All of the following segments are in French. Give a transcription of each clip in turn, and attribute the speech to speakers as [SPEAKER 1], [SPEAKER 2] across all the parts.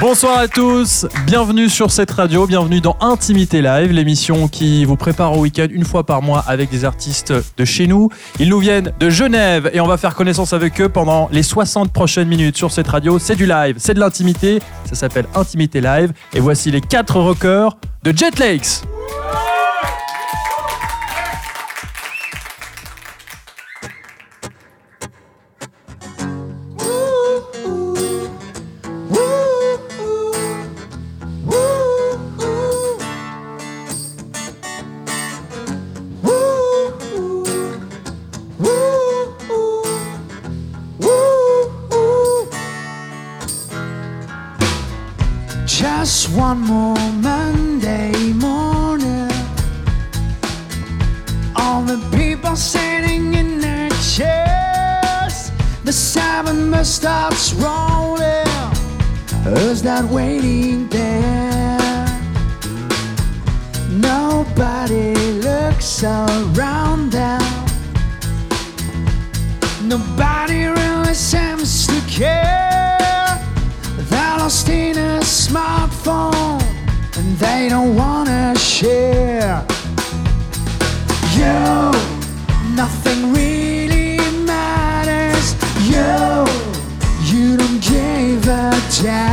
[SPEAKER 1] Bonsoir à tous, bienvenue sur cette radio, bienvenue dans Intimité Live, l'émission qui vous prépare au week-end une fois par mois avec des artistes de chez nous. Ils nous viennent de Genève et on va faire connaissance avec eux pendant les 60 prochaines minutes sur cette radio. C'est du live, c'est de l'intimité, ça s'appelle Intimité Live et voici les quatre rockers de Jet Lakes.
[SPEAKER 2] One more Monday morning. All the people sitting in their chairs. The seven bus stops rolling. Who's that waiting there? Nobody looks around them. Nobody really seems to care. They're lost in a smartphone don't wanna share. You, nothing really matters. You, you don't give a damn.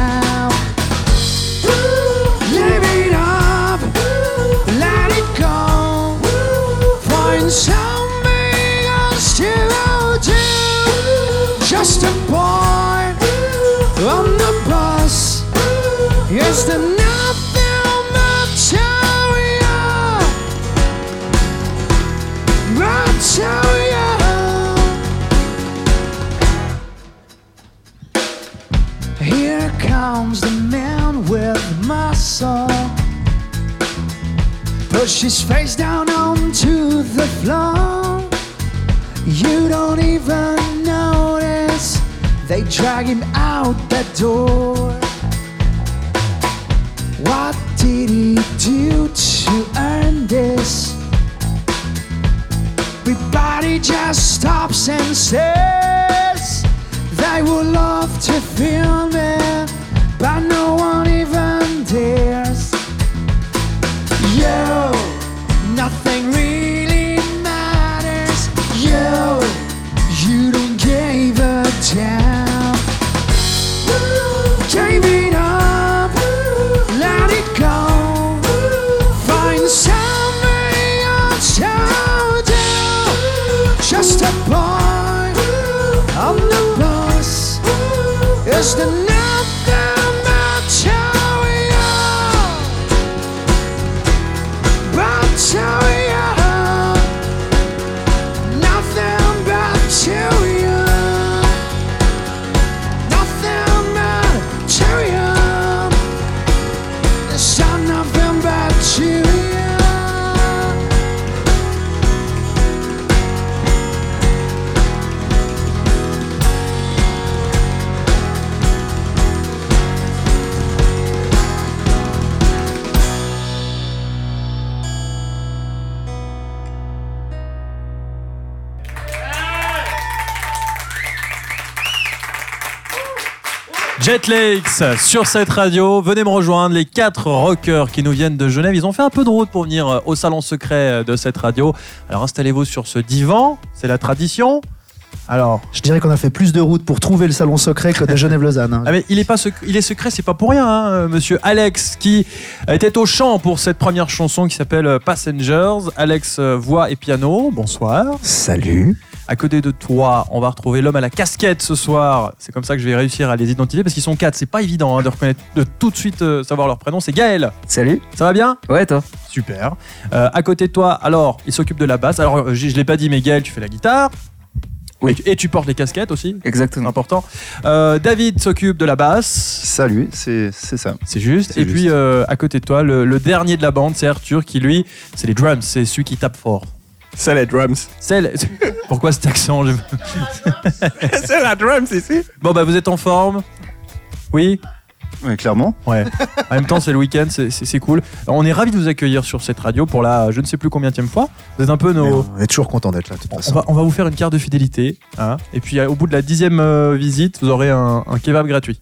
[SPEAKER 1] Jet Lakes sur cette radio. Venez me rejoindre, les quatre rockers qui nous viennent de Genève. Ils ont fait un peu de route pour venir euh, au salon secret de cette radio. Alors installez-vous sur ce divan, c'est la tradition.
[SPEAKER 3] Alors, je dirais qu'on a fait plus de route pour trouver le salon secret que de Genève-Lausanne. hein.
[SPEAKER 1] Ah mais il est pas sec- il est secret, c'est pas pour rien, hein, euh, Monsieur Alex qui était au chant pour cette première chanson qui s'appelle euh, Passengers. Alex euh, voix et piano. Bonsoir.
[SPEAKER 3] Salut.
[SPEAKER 1] À côté de toi, on va retrouver l'homme à la casquette ce soir. C'est comme ça que je vais réussir à les identifier parce qu'ils sont quatre. C'est pas évident hein, de reconnaître, de tout de suite euh, savoir leur prénom. C'est Gaël.
[SPEAKER 4] Salut.
[SPEAKER 1] Ça va bien?
[SPEAKER 4] Ouais, toi
[SPEAKER 1] Super. Euh, à côté de toi, alors, il s'occupe de la basse. Alors, euh, je, je l'ai pas dit, mais Gaël, tu fais la guitare.
[SPEAKER 4] Oui.
[SPEAKER 1] Et, tu- et tu portes les casquettes aussi? C'est
[SPEAKER 4] Exactement.
[SPEAKER 1] important. Euh, David s'occupe de la basse.
[SPEAKER 5] Salut, c'est ça.
[SPEAKER 1] C'est juste. Et puis, euh, à côté de toi, le, le dernier de la bande, c'est Arthur qui, lui, c'est les drums. C'est celui qui tape fort.
[SPEAKER 4] C'est les drums.
[SPEAKER 1] C'est le- Pourquoi cet accent je-
[SPEAKER 4] c'est la drums ici.
[SPEAKER 1] Bon bah vous êtes en forme Oui
[SPEAKER 5] Ouais, clairement.
[SPEAKER 1] Ouais. En même temps c'est le week-end, c'est- c'est c'est cool. On est ravis de vous accueillir sur cette radio pour la je ne sais plus combien fois. Vous êtes un peu
[SPEAKER 3] Mais
[SPEAKER 1] nos...
[SPEAKER 3] On est toujours content d'être là, de toute
[SPEAKER 1] On
[SPEAKER 3] façon.
[SPEAKER 1] va, on va vous faire une carte de fidélité. hein. Et puis euh, au bout de la dixième euh, visite, vous aurez un, un kebab gratuit.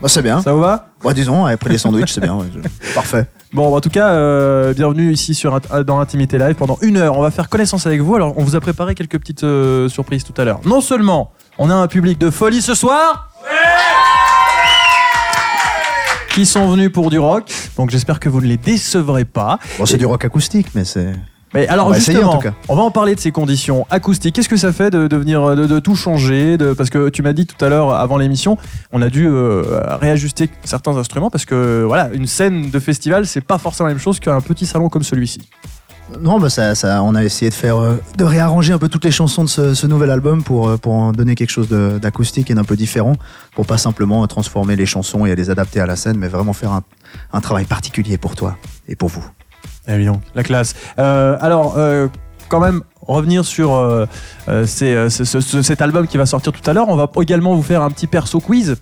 [SPEAKER 3] Bah, c'est bien.
[SPEAKER 1] Ça vous va?
[SPEAKER 3] Bah, disons, après les sandwichs, c'est bien. ouais, je- Parfait.
[SPEAKER 1] Bon, en tout cas, euh, bienvenue ici sur, Int- dans Intimité Live. Pendant une heure, on va faire connaissance avec vous. Alors, on vous a préparé quelques petites euh, surprises tout à l'heure. Non seulement, on a un public de folie ce soir. Qui sont venus pour du rock, donc j'espère que vous ne les décevrez pas.
[SPEAKER 3] Bon, c'est du rock acoustique, mais c'est.
[SPEAKER 1] Mais alors
[SPEAKER 3] On essayer,
[SPEAKER 1] justement,
[SPEAKER 3] en tout cas.
[SPEAKER 1] on va en parler de ces conditions acoustiques. Qu'est-ce que ça fait de, de venir de, de tout changer de, Parce que tu m'as dit tout à l'heure avant l'émission, on a dû euh, réajuster certains instruments parce que voilà, une scène de festival, c'est pas forcément la même chose qu'un petit salon comme celui-ci.
[SPEAKER 3] Non, bah ça, ça, on a essayé de faire, euh, de réarranger un peu toutes les chansons de ce, ce nouvel album pour, euh, pour en donner quelque chose d'acoustique et d'un peu différent, pour pas simplement transformer les chansons et les adapter à la scène, mais vraiment faire un, un travail particulier pour toi et pour vous.
[SPEAKER 1] Eh bien, la classe. Euh, alors, euh, quand même, revenir sur euh, ces- ce- ce- ce- cet album qui va sortir tout à l'heure. On va également vous faire un petit perso quiz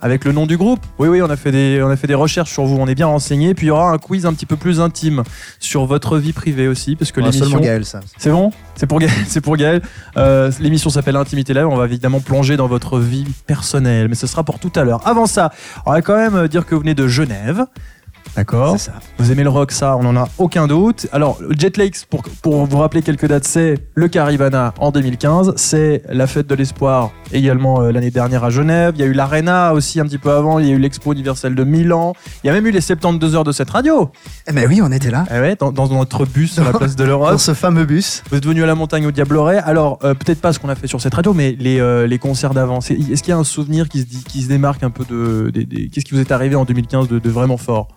[SPEAKER 1] avec le nom du groupe. Oui, oui, on a fait des, on a fait des recherches sur vous, on est bien renseigné. Puis il y aura un quiz un petit peu plus intime sur votre vie privée aussi, parce que l'émission.
[SPEAKER 3] seulement Gaël, ça.
[SPEAKER 1] C'est bon? C'est pour Gaël. C'est pour Gaël. Euh, L'émission s'appelle Intimité Live. On va évidemment plonger dans votre vie personnelle, mais ce sera pour tout à l'heure. Avant ça, on va quand même dire que vous venez de Genève. D'accord
[SPEAKER 3] C'est ça.
[SPEAKER 1] vous aimez le rock, ça, on n'en a aucun doute. Alors, Jet Lakes, pour, pour vous rappeler quelques dates, c'est le Caribana en 2015, c'est la fête de l'espoir également euh, l'année dernière à Genève. Il y a eu l'Arena aussi un petit peu avant, il y a eu l'Expo universelle de Milan. Il y a même eu les 72 heures de cette radio.
[SPEAKER 3] Eh ben oui, on était là.
[SPEAKER 1] Eh ouais, dans, dans notre bus sur la place de l'Europe.
[SPEAKER 3] Dans ce fameux bus.
[SPEAKER 1] Vous êtes venu à la montagne au Diableret. Alors, euh, peut-être pas ce qu'on a fait sur cette radio, mais les, euh, les concerts d'avant. Est-ce qu'il y a un souvenir qui se, dit, qui se démarque un peu de. des- des- Qu'est-ce qui vous est arrivé en 2015 de, de vraiment fort?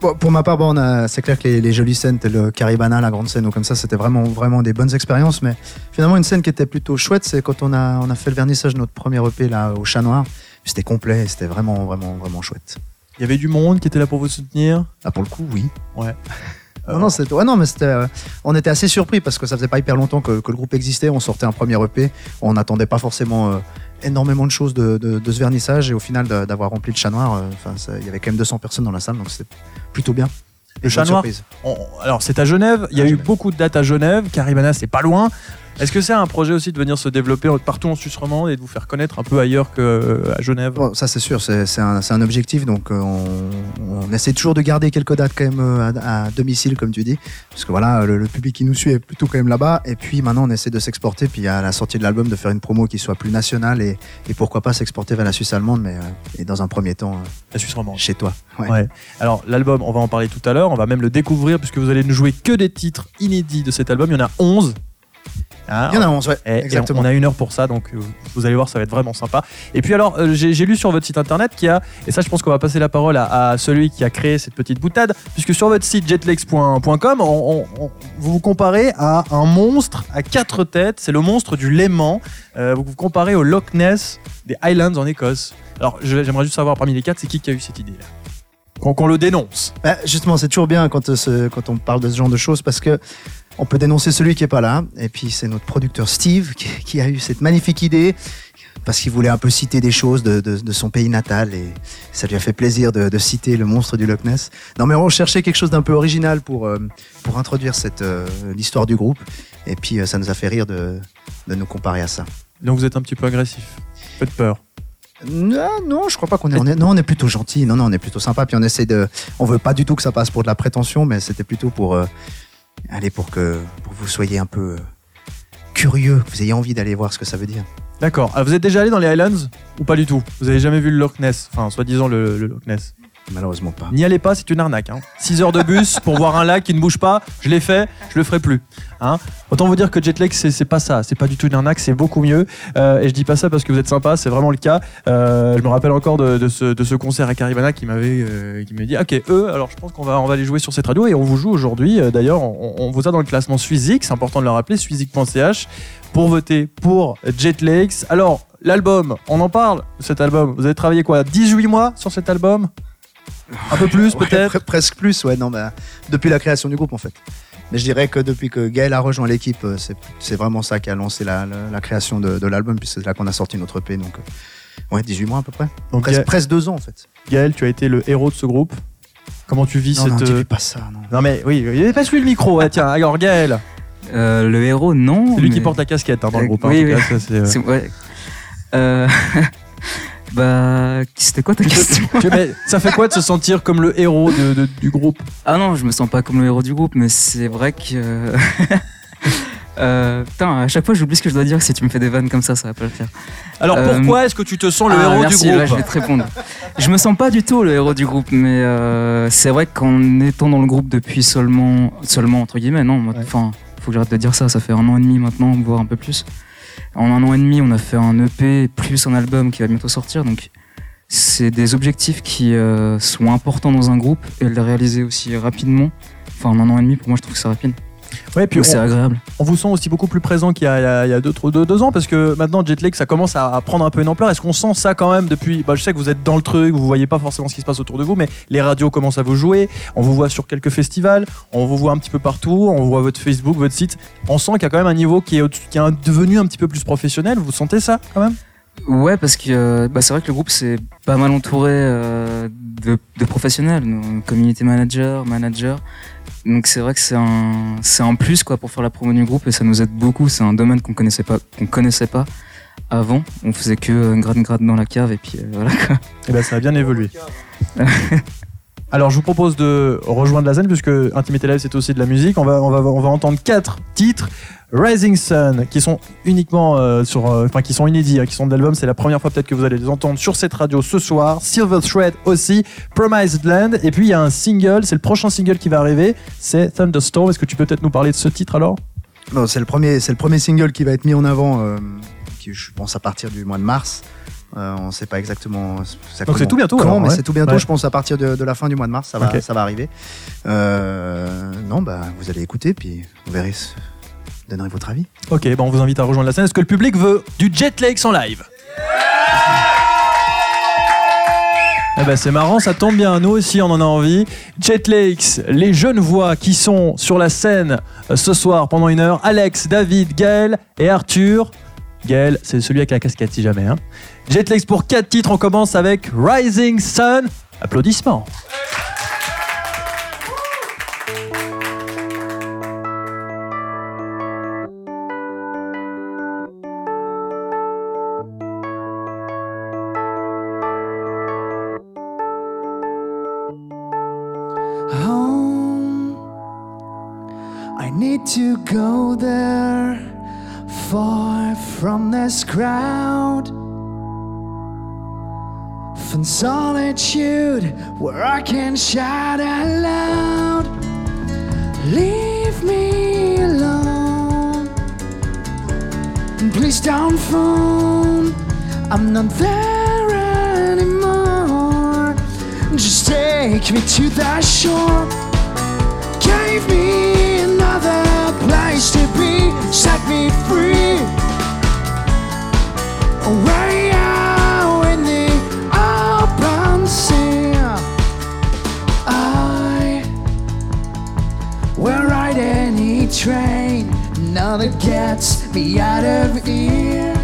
[SPEAKER 3] Pour ma part, bon, c'est clair que les, les jolies scènes, telles le Caribana, la grande scène ou comme ça, c'était vraiment, vraiment des bonnes expériences. Mais finalement, une scène qui était plutôt chouette, c'est quand on a, on a fait le vernissage de notre premier EP là, au Chat Noir. C'était complet, et c'était vraiment, vraiment, vraiment chouette.
[SPEAKER 1] Il y avait du monde qui était là pour vous soutenir?
[SPEAKER 3] Ah, pour le coup, oui.
[SPEAKER 1] Ouais.
[SPEAKER 3] Non, non, ouais, non, mais c'était, euh, on était assez surpris parce que ça faisait pas hyper longtemps que, que le groupe existait. On sortait un premier EP, on n'attendait pas forcément euh, énormément de choses de, de- de ce vernissage et au final d'avoir rempli le chat noir, euh, enfin, il y avait quand même 200 personnes dans la salle, donc c'était plutôt bien.
[SPEAKER 1] Le Chat Noir. On- alors, c'est à Genève. Il y a
[SPEAKER 3] À
[SPEAKER 1] eu
[SPEAKER 3] Genève.
[SPEAKER 1] beaucoup de dates à Genève. Caribana, c'est pas loin. Est-ce que c'est un projet aussi de venir se développer partout en Suisse romande et de vous faire connaître un peu ailleurs qu'à Genève?
[SPEAKER 3] Bon, ça c'est sûr, c'est un, objectif, donc euh, on, on essaie toujours de garder quelques dates quand même euh, à, à domicile, comme tu dis, parce que voilà, le, le public qui nous suit est plutôt quand même là-bas, et puis maintenant on essaie de s'exporter, puis à la sortie de l'album de faire une promo qui soit plus nationale, et, et pourquoi pas s'exporter vers la Suisse allemande, mais euh, et dans un premier temps euh,
[SPEAKER 1] La Suisse romande.
[SPEAKER 3] chez toi. Ouais.
[SPEAKER 1] Ouais. Alors l'album, on va en parler tout à l'heure, on va même le découvrir puisque vous allez nous jouer que des titres inédits de cet album. Il y en a 11. Ah,
[SPEAKER 3] Il y en a 11, ouais,
[SPEAKER 1] et- et
[SPEAKER 3] exactement.
[SPEAKER 1] on a une heure pour ça, donc euh, vous allez voir, ça va être vraiment sympa. Et puis alors, euh, j'ai lu sur votre site internet qu'il y a, et ça je pense qu'on va passer la parole à, à celui qui a créé cette petite boutade, puisque sur votre site jetlex.com, on- on- on- vous vous comparez à un monstre à quatre têtes, c'est le monstre du Léman. Euh, vous vous comparez au Loch Ness des Highlands en Écosse. Alors j'aimerais juste savoir parmi les quatre, c'est qui qui a eu cette idée-là? Qu'on le dénonce.
[SPEAKER 3] Bah, justement, c'est toujours bien quand, ce- quand on parle de ce genre de choses parce que on peut dénoncer celui qui est pas là. Et puis c'est notre producteur Steve qui, qui a eu cette magnifique idée parce qu'il voulait un peu citer des choses de, de- de son pays natal et ça lui a fait plaisir de, de citer le monstre du Loch Ness. Non, mais on cherchait quelque chose d'un peu original pour, euh, pour introduire cette, euh, l'histoire du groupe. Et puis euh, ça nous a fait rire de, de nous comparer à ça.
[SPEAKER 1] Donc vous êtes un petit peu agressif. Faites peur.
[SPEAKER 3] Non, non, je crois pas qu'on est, on est. Non, on est plutôt gentil. Non, non, on est plutôt sympa. Puis on essaie de. On veut pas du tout que ça passe pour de la prétention, mais c'était plutôt pour. Allez, pour que pour vous soyez un peu euh, curieux, que vous ayez envie d'aller voir ce que ça veut dire.
[SPEAKER 1] D'accord. Ah, vous êtes déjà allé dans les Highlands ou pas du tout? Vous avez jamais vu le Loch Ness? Enfin, soi-disant le Loch Ness.
[SPEAKER 3] Malheureusement pas.
[SPEAKER 1] N'y allez pas, c'est une arnaque. 6 heures de bus pour voir un lac qui ne bouge pas. Je l'ai fait, je le ferai plus. Hein Autant vous dire que Jetlag, c'est pas ça. C'est pas du tout une arnaque, c'est beaucoup mieux. Euh, et je dis pas ça parce que vous êtes sympa, c'est vraiment le cas. Euh, je me rappelle encore de, ce, concert à Caribana qui m'avait euh, dit Ok, eux, alors je pense qu'on va, on va les jouer sur cette radio et on vous joue aujourd'hui. D'ailleurs, on, on vous a dans le classement Suizik, c'est important de le rappeler, suizik.ch, pour voter pour Jetlegs. Alors, l'album, on en parle, cet album. Vous avez travaillé quoi 18 mois sur cet album? Un peu plus
[SPEAKER 3] Ouais,
[SPEAKER 1] peut-être
[SPEAKER 3] pre- presque plus, ouais. Non, bah, depuis la création du groupe en fait. Mais je dirais que depuis que Gaël a rejoint l'équipe, euh, c'est vraiment ça qui a lancé la, la- la création de, de l'album, puis c'est là qu'on a sorti notre EP, donc euh, ouais, 18 mois à peu près.
[SPEAKER 1] Donc,
[SPEAKER 3] Presque, presque deux ans en fait.
[SPEAKER 1] Gaël, tu as été le héros de ce groupe. Comment tu vis
[SPEAKER 3] Non, non,
[SPEAKER 1] cette.
[SPEAKER 3] dis
[SPEAKER 1] euh,
[SPEAKER 3] pas ça, non.
[SPEAKER 1] Non mais oui, oui, passe-lui le micro. ouais, tiens, alors Gaël,
[SPEAKER 6] Euh, le héros, non.
[SPEAKER 1] c'est lui qui porte la casquette hein, dans le groupe. hein,
[SPEAKER 6] oui,
[SPEAKER 1] en tout
[SPEAKER 6] oui.
[SPEAKER 1] cas, ça, c'est, euh,
[SPEAKER 6] ouais. Euh, bah, c'était quoi ta question
[SPEAKER 1] ça fait quoi de se sentir comme le héros de- de- du groupe
[SPEAKER 6] Ah non, je me sens pas comme le héros du groupe, mais c'est vrai que. Euh, putain, à chaque fois j'oublie ce que je dois dire. Si tu me fais des vannes comme ça, ça va pas le faire.
[SPEAKER 1] Alors
[SPEAKER 6] Euh,
[SPEAKER 1] pourquoi est-ce que tu te sens le
[SPEAKER 6] Ah,
[SPEAKER 1] héros
[SPEAKER 6] merci,
[SPEAKER 1] du
[SPEAKER 6] là, je
[SPEAKER 1] groupe
[SPEAKER 6] vais te répondre. Je me sens pas du tout le héros du groupe, mais euh, c'est vrai qu'en étant dans le groupe depuis seulement, seulement entre guillemets, non,
[SPEAKER 1] Ouais.
[SPEAKER 6] enfin, faut que j'arrête de dire ça. Ça fait un an et demi maintenant, voire un peu plus. En un an et demi, on a fait un EP plus un album qui va bientôt sortir, donc c'est des objectifs qui euh, sont importants dans un groupe et le réaliser aussi rapidement. Enfin, en un an et demi, pour moi, je trouve que c'est rapide.
[SPEAKER 1] Ouais, puis
[SPEAKER 6] c'est
[SPEAKER 1] on,
[SPEAKER 6] agréable.
[SPEAKER 1] on vous sent aussi beaucoup plus présent qu'il y a, il y deux, trois- deux- deux ans parce que maintenant Jetlag ça commence à, prendre un peu une ampleur. Est-ce qu'on sent ça quand même depuis bah, Je sais que vous êtes dans le truc, vous voyez pas forcément ce qui se passe autour de vous, mais les radios commencent à vous jouer. On vous voit sur quelques festivals, on vous voit un petit peu partout, on voit votre Facebook, votre site. On sent qu'il y a quand même un niveau qui est, au- qui est devenu un petit peu plus professionnel. Vous sentez ça quand même?
[SPEAKER 6] Ouais, parce que euh, bah, c'est vrai que le groupe c'est pas mal entouré euh, de, de professionnels, community manager, manager. Donc c'est vrai que c'est un c'est un plus quoi pour faire la promo du groupe et ça nous aide beaucoup. C'est un domaine qu'on connaissait pas qu'on connaissait pas avant. On faisait que euh, grade grade dans la cave et puis euh, voilà. Quoi.
[SPEAKER 1] Et ben ça a bien évolué. Alors je vous propose de rejoindre la scène puisque Intimité Live c'est aussi de la musique. On va, on va, on va entendre quatre titres. Rising Sun qui sont uniquement euh, sur, euh, enfin qui sont inédits, hein, qui sont de l'album. C'est la première fois peut-être que vous allez les entendre sur cette radio ce soir. Silver Thread aussi, Promised Land. Et puis il y a un single, c'est le prochain single qui va arriver, c'est Thunderstorm. Est-ce que tu peux peut-être nous parler de ce titre alors?
[SPEAKER 3] Non, c'est le premier, c'est le premier single qui va être mis en avant, euh, qui, je pense à partir du mois de mars. Euh, on ne sait pas exactement. ça
[SPEAKER 1] Donc c'est tout bientôt,
[SPEAKER 3] Quand,
[SPEAKER 1] alors,
[SPEAKER 3] mais
[SPEAKER 1] ouais.
[SPEAKER 3] c'est tout bientôt.
[SPEAKER 1] Ouais.
[SPEAKER 3] Je pense à partir de, de la fin du mois de mars, ça va, ça va arriver. Euh, non, bah vous allez écouter, puis vous verrez, donnerez votre avis.
[SPEAKER 1] Ok, on vous invite à rejoindre la scène. Est-ce que le public veut du Jet Lakes en live Eh ben c'est marrant, ça tombe bien, nous aussi on en a envie. Jet Lakes, les jeunes voix qui sont sur la scène euh, ce soir pendant une heure, Alex, David, Gaël et Arthur. Gaël, c'est celui avec la casquette si jamais. Hein. Jet Lakes pour 4 titres, on commence avec Rising Sun. Applaudissements.
[SPEAKER 2] Need to go there, far from this crowd. From solitude where I can shout out loud. Leave me alone. And please don't phone. I'm not there anymore. Just take me to that shore. Gave me place to be. Set me free. Way out in the open sea. I will ride any train. Now that gets me out of here.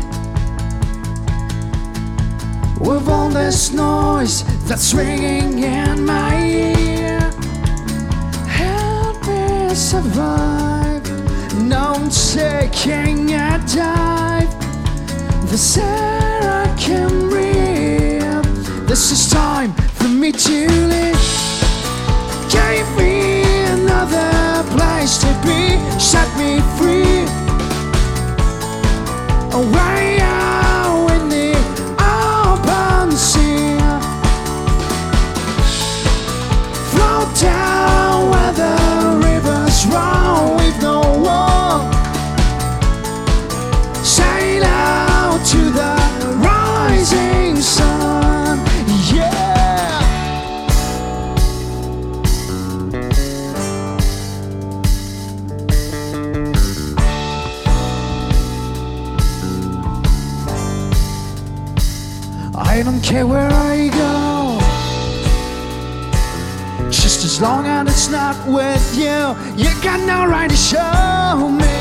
[SPEAKER 2] With all this noise that's ringing in my ear, help me survive. Now I'm taking a dive. This air I can breathe. This is time for me to live. Gave me another place to be. Set me free. Away care where I go, just as long as it's not with you, you got no right to show me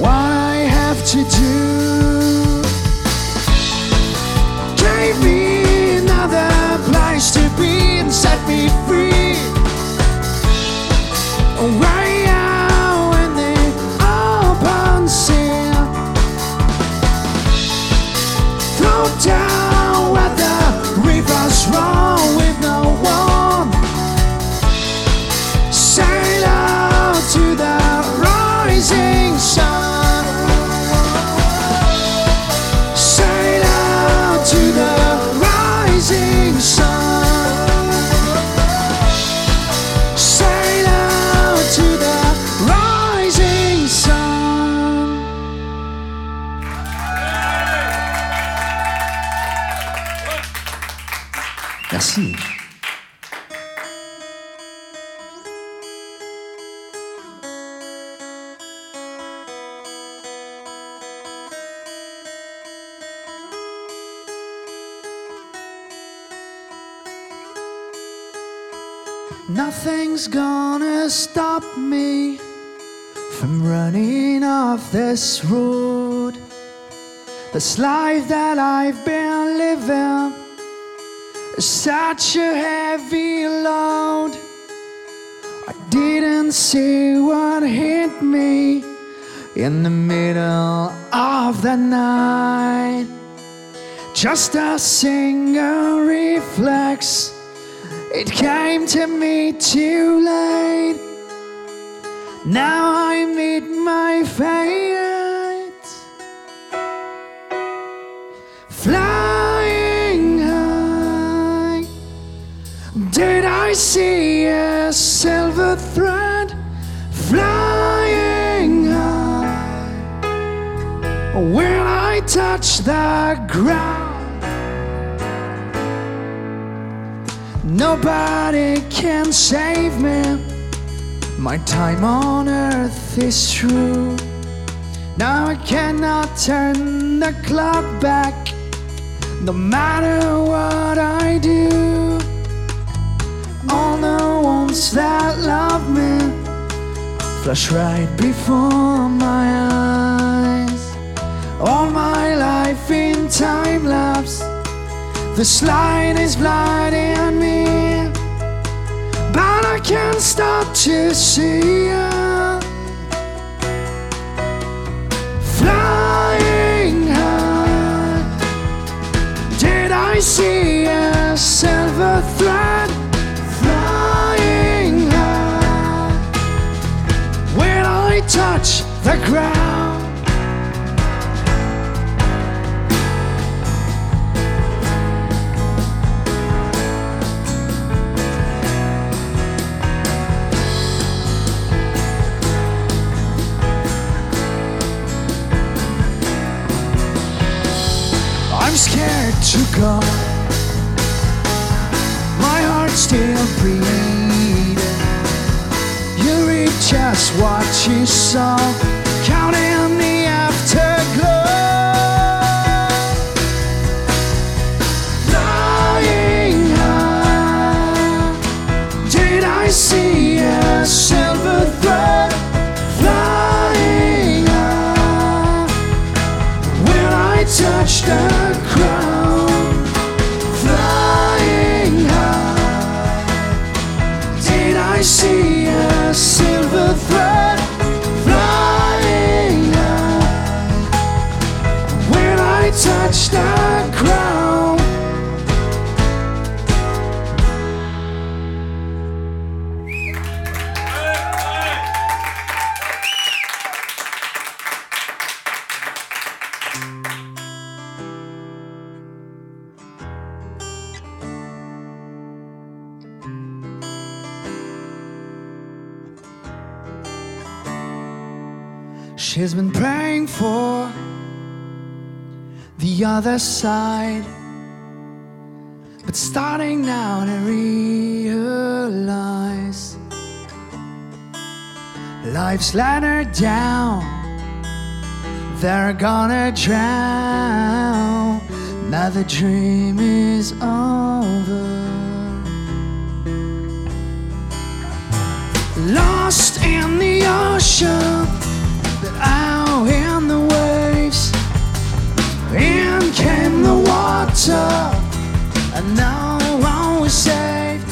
[SPEAKER 2] what I have to do. Gave me another place to be and set me free. Way road. This life that I've been living is such a heavy load. I didn't see what hit me in the middle of the night. Just a single reflex. It came to me too late. Now I meet my fate. Flying high. Did I see a silver thread? Flying high. When I touch the ground. Nobody can save me. My time on earth is through. Now I cannot turn the clock back, no matter what I do. All the ones that love me flash right before my eyes. All my life in time lapse. This light is blinding me, but I can't stop to see you. Flying I see a silver thread? Flying high, when I touch the ground. Scared to go. My heart's still beating. You read just what you saw, counting other side. But starting now to realize life's ladder down, they're gonna drown. Now the dream is over. Lost in the ocean that I In came the water, and now one was saved.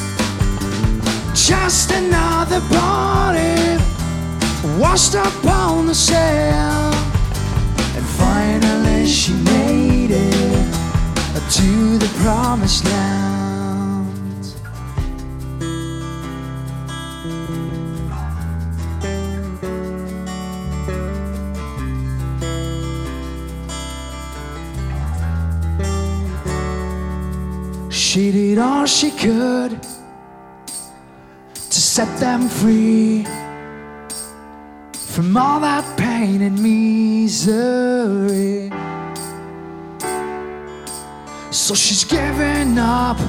[SPEAKER 2] Just another body washed up on the sand, and finally she made it to the promised land. She did all she could to set them free from all that pain and misery. So she's giving up.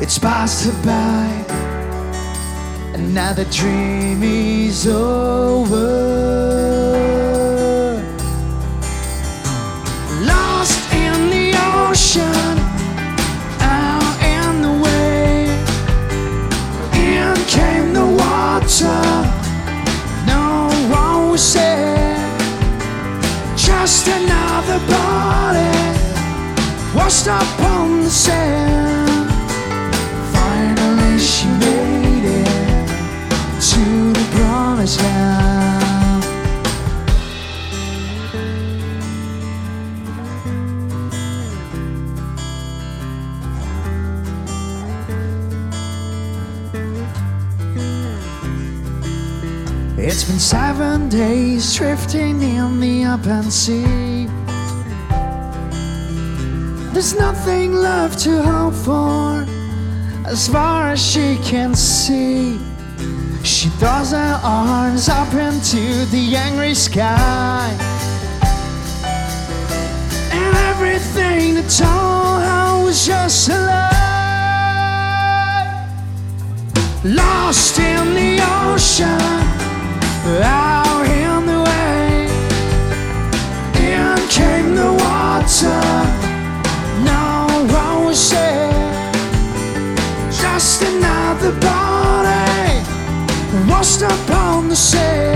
[SPEAKER 2] It's passed her by, and now the dream is over. Into the angry sky. And everything that told her was just a lie. Lost in the ocean, out in the wave. In came the water. No one was there. Just another body washed up on the sand.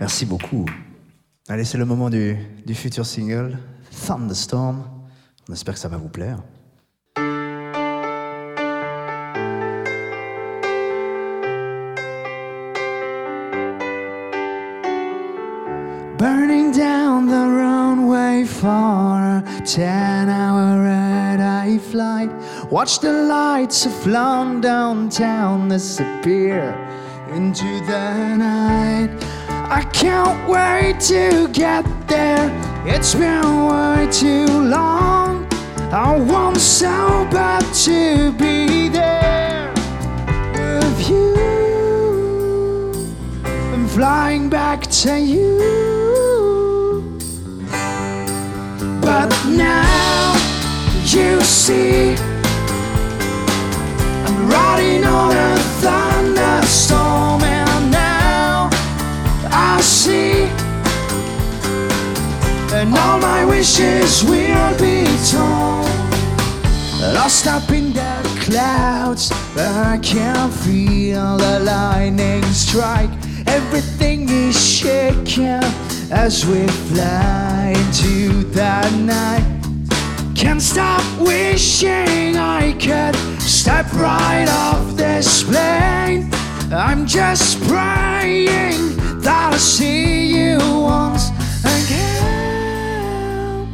[SPEAKER 3] Merci beaucoup. Allez, c'est le moment du, du futur single, Thunderstorm. On espère que ça va vous plaire.
[SPEAKER 2] Burning down the runway for a 10 hour red eye flight. Watch the lights of London town disappear into the night. I can't wait to get there. It's been way too long. I want so bad to be there with you. I'm flying back to you. But now you see, I'm riding on a thunderstorm, And all my wishes will be torn. Lost up in the clouds, I can feel the lightning strike. Everything is shaking as we fly into the night. Can't stop wishing I could step right off this plane. I'm just praying that I'll see you once again.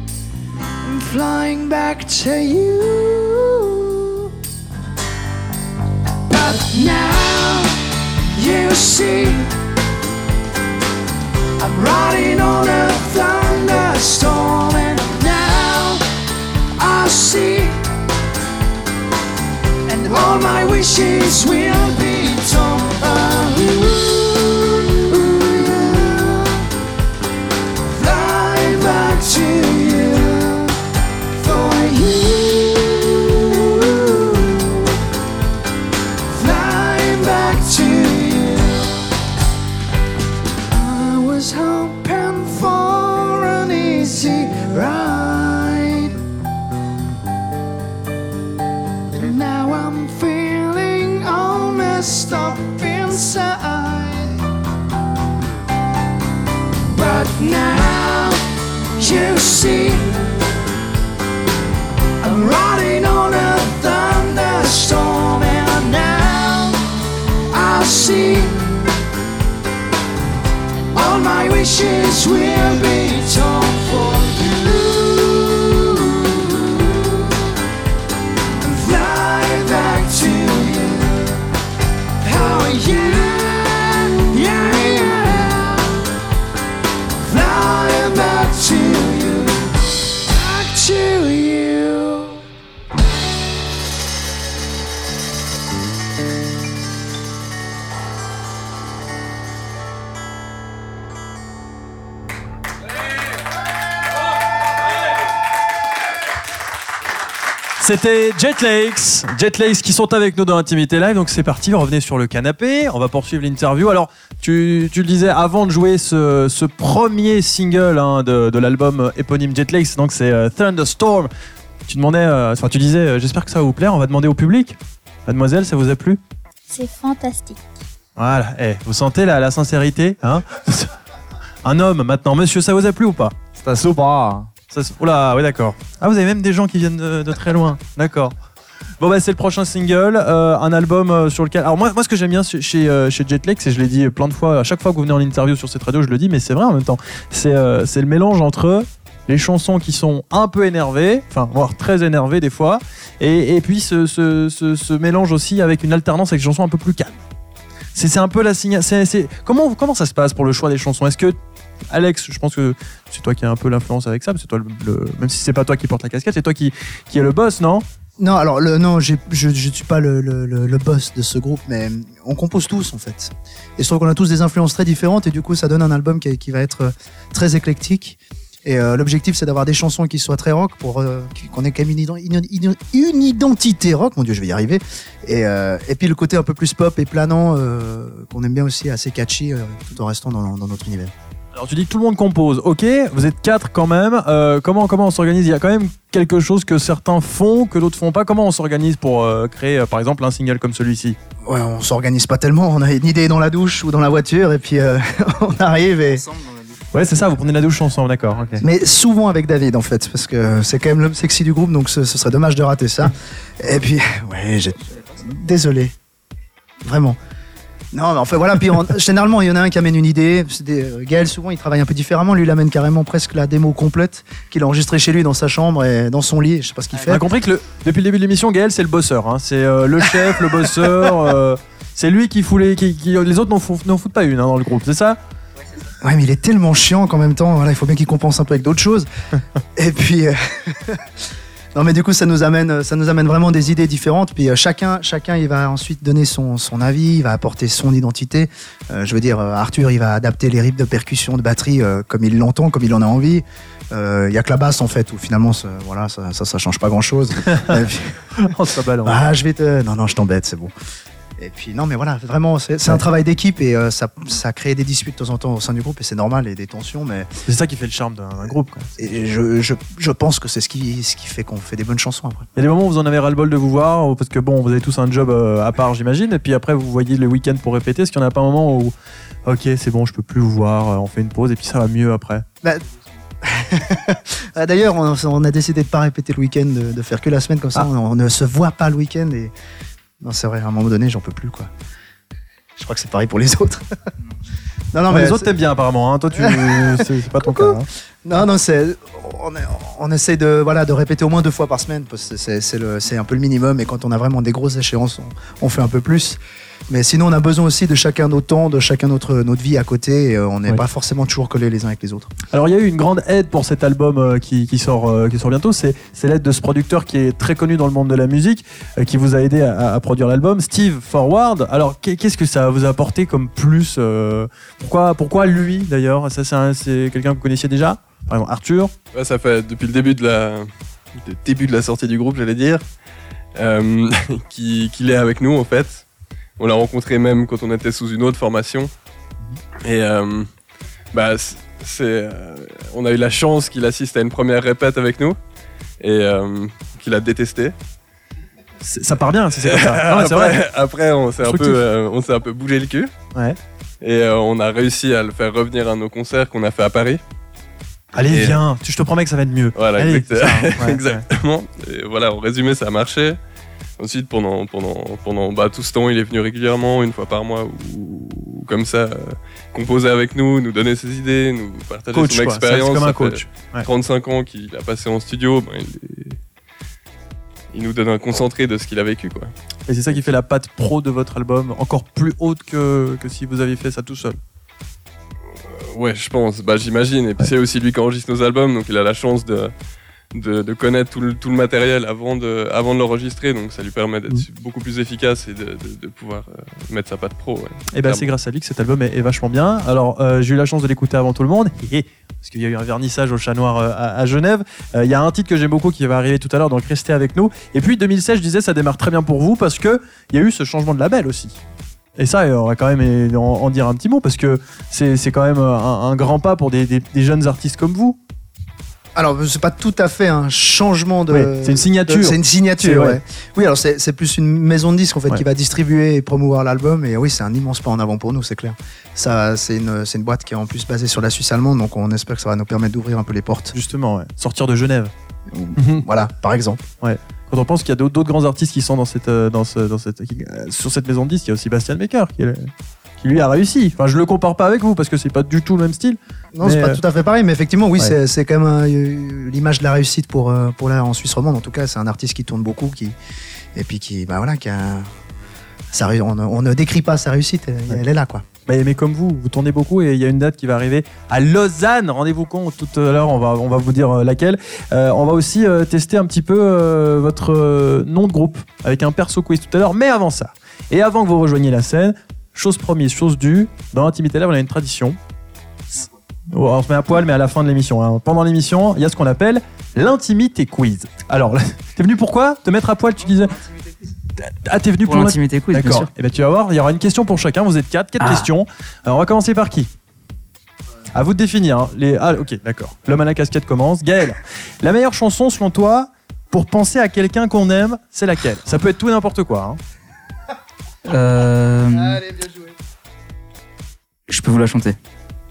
[SPEAKER 2] I'm flying back to you. But now you see, I'm riding on a thunderstorm, and now I'll see, and all my wishes will be my wishes will be torn
[SPEAKER 1] C'était Jet Lakes, Jet Lakes qui sont avec nous dans Intimité Live. Donc c'est parti, revenez sur le canapé. On va poursuivre l'interview. Alors, tu, tu le disais avant de jouer ce, ce premier single hein, de, de l'album éponyme Jet Lakes, donc c'est euh, Thunderstorm. Tu demandais, euh, enfin tu disais, euh, j'espère que ça va vous plaire. On va demander au public. Mademoiselle, ça vous a plu?
[SPEAKER 7] C'est fantastique.
[SPEAKER 1] Voilà. Eh, vous sentez la, la sincérité hein? Un homme maintenant, monsieur, ça vous a plu ou pas?
[SPEAKER 4] C'est super.
[SPEAKER 1] Ça se- Oula, oui, d'accord. Ah, vous avez même des gens qui viennent de, très loin. D'accord. Bon, bah, c'est le prochain single, euh, un album euh, sur lequel. Alors, moi, moi ce que j'aime bien chez, chez, euh, chez Jetlex, et je l'ai dit plein de fois, à chaque fois que vous venez en interview sur cette radio, je le dis, mais c'est vrai en même temps, c'est euh, c'est le mélange entre les chansons qui sont un peu énervées, enfin, voire très énervées des fois, et, et puis ce, ce, ce, mélange aussi avec une alternance avec des chansons un peu plus calmes. C'est c'est un peu la signal. c'est- c'est- Comment, comment ça se passe pour le choix des chansons? Est-ce que Alex, je pense que c'est toi qui as un peu l'influence avec ça, toi, même si c'est pas toi qui porte la casquette, c'est toi qui, qui est le boss, non?
[SPEAKER 3] Non, alors non, je ne suis pas le, boss de ce groupe, mais on compose tous en fait. Et je trouve qu'on a tous des influences très différentes et du coup ça donne un album qui, va être euh, très éclectique. Et euh, l'objectif c'est d'avoir des chansons qui soient très rock pour euh, qu'on ait quand même une, ident- une- une- une identité rock, mon dieu je vais y arriver. Et, puis le côté un peu plus pop et planant qu'on aime bien aussi, assez catchy tout en restant dans notre univers.
[SPEAKER 1] Alors tu dis que tout le monde compose, ok, vous êtes quatre quand même, euh, comment, comment on s'organise? Il y a quand même quelque chose que certains font, que d'autres font pas, comment on s'organise pour euh, créer euh, par exemple un single comme celui-ci?
[SPEAKER 3] Ouais, on s'organise pas tellement, on a une idée dans la douche ou dans la voiture et puis euh, on arrive et...
[SPEAKER 6] Ensemble dans la douche.
[SPEAKER 1] Ouais c'est ça, vous prenez la douche ensemble, d'accord.
[SPEAKER 3] Mais souvent avec David en fait, parce que c'est quand même l'homme sexy du groupe, donc ce, ce serait dommage de rater ça. Et puis, ouais, j'ai... Désolé. Vraiment. Non, mais en fait, voilà, puis on- généralement, il y en a un qui amène une idée. Des- euh, Gaël, souvent, il travaille un peu différemment. Lui, il amène carrément presque la démo complète qu'il a enregistrée chez lui dans sa chambre et dans son lit. Je sais pas ce qu'il
[SPEAKER 1] On
[SPEAKER 3] fait.
[SPEAKER 1] a compris que le- depuis le début de l'émission, Gaël c'est le bosseur, hein. c'est euh, le chef, le bosseur, euh, c'est lui qui fout les... Qui, qui- les autres n'en foutent, foutent pas une hein, dans le groupe, c'est ça?
[SPEAKER 3] Ouais, mais il est tellement chiant qu'en même temps, voilà, il faut bien qu'il compense un peu avec d'autres choses. Et puis, euh, non, mais du coup, ça nous amène, ça nous amène vraiment des idées différentes. Puis euh, chacun, chacun, il va ensuite donner son, son avis, il va apporter son identité. Euh, je veux dire, euh, Arthur, il va adapter les riffs de percussion, de batterie euh, comme il l'entend, comme il en a envie. Euh, Il y a que la basse en fait où finalement, ça, voilà, ça, ça, ça change pas grand chose.
[SPEAKER 1] On se balance.
[SPEAKER 3] Ah, je vais te. Non, non, je t'embête, c'est bon. Et puis, non, mais voilà, vraiment, c'est un travail d'équipe et euh, ça, ça crée des disputes de temps en temps au sein du groupe et c'est normal et des tensions, mais
[SPEAKER 1] C'est ça qui fait le charme d'un groupe. quoi.
[SPEAKER 3] et je, je, je pense que c'est ce qui, ce qui fait qu'on fait des bonnes chansons après.
[SPEAKER 1] Il y a des moments où vous en avez ras-le-bol de vous voir, parce que bon, vous avez tous un job euh, à part, j'imagine, et puis après vous voyez le week-end pour répéter. Est-ce qu'il n'y en a pas un moment où, ok, c'est bon, je peux plus vous voir, euh, on fait une pause, et puis ça va mieux après?
[SPEAKER 3] Ah, D'ailleurs, on, on a décidé de pas répéter le week-end, de, de faire que la semaine comme ça,
[SPEAKER 1] Ah.
[SPEAKER 3] on, on ne se voit pas le week-end et. Non, c'est vrai, à un moment donné, j'en peux plus quoi. Je crois que c'est pareil pour les autres. non, non, mais
[SPEAKER 1] les autres t'aiment bien apparemment, hein. toi tu, c'est pas ton cas. hein.
[SPEAKER 3] Non, non, c'est. On, on essaie de, voilà, de répéter au moins deux fois par semaine, parce que c'est- c'est le- c'est un peu le minimum. Et quand on a vraiment des grosses échéances, on, on fait un peu plus. Mais sinon, on a besoin aussi de chacun notre temps, de chacun notre, notre vie à côté. Et euh, on n'est
[SPEAKER 1] Ouais.
[SPEAKER 3] pas forcément toujours collés les uns avec les autres.
[SPEAKER 1] Alors il y a eu une grande aide pour cet album euh, qui, qui sort, euh, qui sort bientôt. C'est c'est l'aide de ce producteur qui est très connu dans le monde de la musique, qui vous a aidé à, à produire l'album, Steve Forward. Alors qu'est- qu'est-ce que ça vous a apporté comme plus euh, pourquoi, pourquoi lui d'ailleurs? Ça c'est un- c'est quelqu'un que vous connaissiez déjà? Par exemple Arthur.
[SPEAKER 4] Ouais, ça fait depuis le début de la, le début de la sortie du groupe, j'allais dire, euh, qui- qu'il est avec nous en fait. On l'a rencontré même quand on était sous une autre formation. Et euh, bah, c'est, euh, on a eu la chance qu'il assiste à une première répète avec nous et euh, qu'il a détesté.
[SPEAKER 1] C'est- Ça part bien, c'est c'est comme ça. Non, c'est vrai.
[SPEAKER 4] après, après, on s'est un peu, euh, on s'est un peu bougé le cul.
[SPEAKER 1] Ouais.
[SPEAKER 4] Et on a réussi à le faire revenir à nos concerts qu'on a fait à Paris.
[SPEAKER 1] Allez,
[SPEAKER 4] Et-
[SPEAKER 1] viens, je te promets que ça va être mieux.
[SPEAKER 4] Voilà,
[SPEAKER 1] Allez,
[SPEAKER 4] exact-
[SPEAKER 1] c'est ça, hein. Ouais,
[SPEAKER 4] exactement. Et voilà, en résumé, ça a marché. Ensuite, pendant, pendant, pendant bah, tout ce temps, il est venu régulièrement, une fois par mois, ou, ou comme ça, euh, composer avec nous, nous donner ses idées, nous partager
[SPEAKER 1] Coach,
[SPEAKER 4] son
[SPEAKER 1] quoi.
[SPEAKER 4] Expérience.
[SPEAKER 1] comme un
[SPEAKER 4] Ça fait
[SPEAKER 1] coach. Ouais.
[SPEAKER 4] 35 ans qu'il a passé en studio, ben, il, est- il nous donne un concentré de ce qu'il a vécu. Quoi.
[SPEAKER 1] Et c'est ça qui fait la patte pro de votre album, encore plus haute que, que si vous aviez fait ça tout seul.
[SPEAKER 4] Euh, Ouais, je pense, bah, j'imagine. Et puis c'est aussi lui qui enregistre nos albums, donc il a la chance de, de, de connaître tout le, tout le matériel avant de, avant de l'enregistrer, donc ça lui permet d'être
[SPEAKER 1] Mm.
[SPEAKER 4] beaucoup plus efficace et de, de- de pouvoir euh, mettre sa patte pro. ouais.
[SPEAKER 1] Et ben
[SPEAKER 4] Clairement.
[SPEAKER 1] c'est grâce à lui que cet album est, est vachement bien. Alors euh, j'ai eu la chance de l'écouter avant tout le monde, parce qu'il y a eu un vernissage au Chat Noir euh, à, à Genève. Euh, Il y a un titre que j'aime beaucoup qui va arriver tout à l'heure, donc restez avec nous. Et puis 2016, je disais, ça démarre très bien pour vous parce que il y a eu ce changement de label aussi. Et ça, on va quand même en, en dire un petit mot parce que c'est quand même un, un grand pas pour des, des- des jeunes artistes comme vous.
[SPEAKER 3] Alors, c'est pas tout à fait un changement de.
[SPEAKER 1] Ouais, c'est une signature.
[SPEAKER 3] C'est une signature, ouais. Oui, alors c'est plus une maison de disques en fait qui va distribuer et promouvoir l'album. Et oui, c'est un immense pas en avant pour nous, c'est clair. Ça, c'est une, c'est une boîte qui est en plus basée sur la Suisse allemande, donc on espère que ça va nous permettre d'ouvrir un peu les portes.
[SPEAKER 1] Justement, sortir de Genève.
[SPEAKER 3] Voilà, par exemple.
[SPEAKER 1] Quand on pense qu'il y a d'autres grands artistes qui sont dans cette, euh, dans ce, dans cette, qui- euh, sur cette maison de disques, il y a aussi Bastian Becker qui, est- qui lui a réussi. Enfin, je le compare pas avec vous parce que c'est pas du tout le même style.
[SPEAKER 3] Non, c'est pas
[SPEAKER 1] euh,
[SPEAKER 3] tout à fait pareil, mais effectivement, oui,
[SPEAKER 1] ouais.
[SPEAKER 3] c'est- quand même euh, l'image de la réussite pour, euh, pour là en Suisse romande. En tout cas, c'est un artiste qui tourne beaucoup, qui et puis qui, bah voilà, qui a. Ça, ré- on, ne- on ne décrit pas sa réussite, elle, elle est là, quoi.
[SPEAKER 1] Mais, mais comme vous, vous tournez beaucoup et il y a une date qui va arriver à Lausanne. Rendez-vous compte, tout à l'heure, on va, on va vous dire euh, laquelle. Euh, on va aussi euh, tester un petit peu euh, votre euh, nom de groupe avec un perso quiz tout à l'heure. Mais avant ça, et avant que vous rejoigniez la scène, chose promise, chose due, dans l'intimité là, on a une tradition. On se met à poil, mais à la fin de l'émission. hein. Pendant l'émission, il y a ce qu'on appelle l'intimité quiz. Alors, t'es venu pourquoi Te mettre à poil, tu disais? Ah, t'es venu
[SPEAKER 6] Pour
[SPEAKER 1] pour,
[SPEAKER 6] l'intimité quiz,
[SPEAKER 1] D'accord. Et ben tu vas voir, il y aura une question pour chacun. Vous êtes quatre, quatre
[SPEAKER 6] Ah.
[SPEAKER 1] questions. Alors on va commencer par qui? À vous de définir. hein. Les... Ah ok, d'accord. L'homme à la casquette commence. Gaël, la meilleure chanson selon toi pour penser à quelqu'un qu'on aime, c'est laquelle? Ça peut être tout et n'importe quoi. hein.
[SPEAKER 6] Euh, je peux vous la chanter.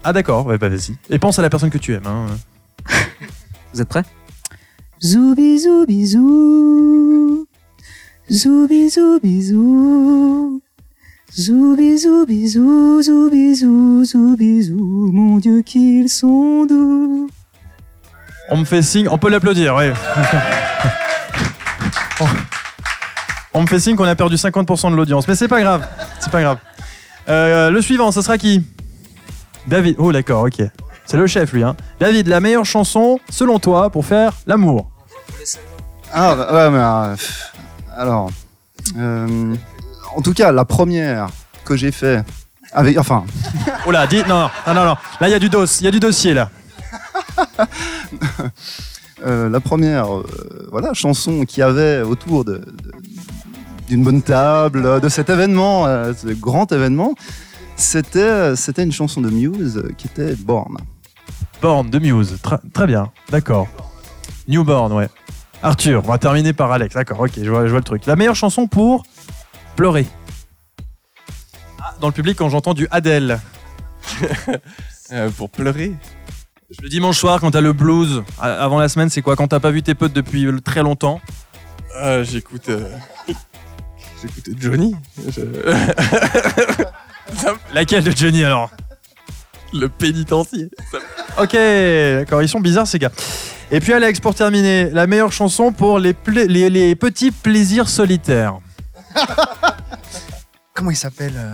[SPEAKER 1] Ah d'accord, ouais, bah vas-y. Et pense à la personne que tu aimes. hein.
[SPEAKER 6] Vous êtes prêts?
[SPEAKER 7] Zoubi zoubi zou. Zoubi zoubi zou. Zoubi zoubi zou, zoubi zou, zoubi zou. Mon Dieu qu'ils sont doux.
[SPEAKER 1] On me fait signe, on peut l'applaudir, ouais. on... on me fait signe qu'on a perdu 50% de l'audience, mais c'est pas grave, c'est pas grave. Euh, le suivant, ce sera qui? David. Oh d'accord, ok. C'est le chef lui. Hein. David, la meilleure chanson selon toi pour faire l'amour?
[SPEAKER 5] Ah, ouais, mais. euh, alors. euh, en tout cas, la première que j'ai fait. Avec, enfin,
[SPEAKER 1] Oh là, dis non, non, non, non. Là il y a du dos, il y a du dossier là.
[SPEAKER 5] euh, la première euh, voilà, chanson qu'il y avait autour de- de- d'une bonne table, de cet événement, euh, ce grand événement, c'était, c'était une chanson de Muse euh, qui était Born.
[SPEAKER 1] Born de Muse, très bien, d'accord. Newborn, ouais. Arthur, on va terminer par Alex, d'accord, ok, je vois, je vois le truc. La meilleure chanson pour pleurer. Ah, Dans le public, quand j'entends du Adele.
[SPEAKER 4] Euh, pour pleurer?
[SPEAKER 1] Le dimanche soir, quand t'as le blues, avant la semaine, c'est quoi? Quand t'as pas vu tes potes depuis euh, très longtemps?
[SPEAKER 4] Ah, J'écoute. euh, J'écoute Johnny. Je-
[SPEAKER 1] Laquelle de Johnny alors?
[SPEAKER 4] Le pénitencier.
[SPEAKER 1] Ok, d'accord, ils sont bizarres ces gars. Et puis Alex, pour terminer, la meilleure chanson pour les, pla- les, les petits plaisirs solitaires.
[SPEAKER 3] Comment il s'appelle euh,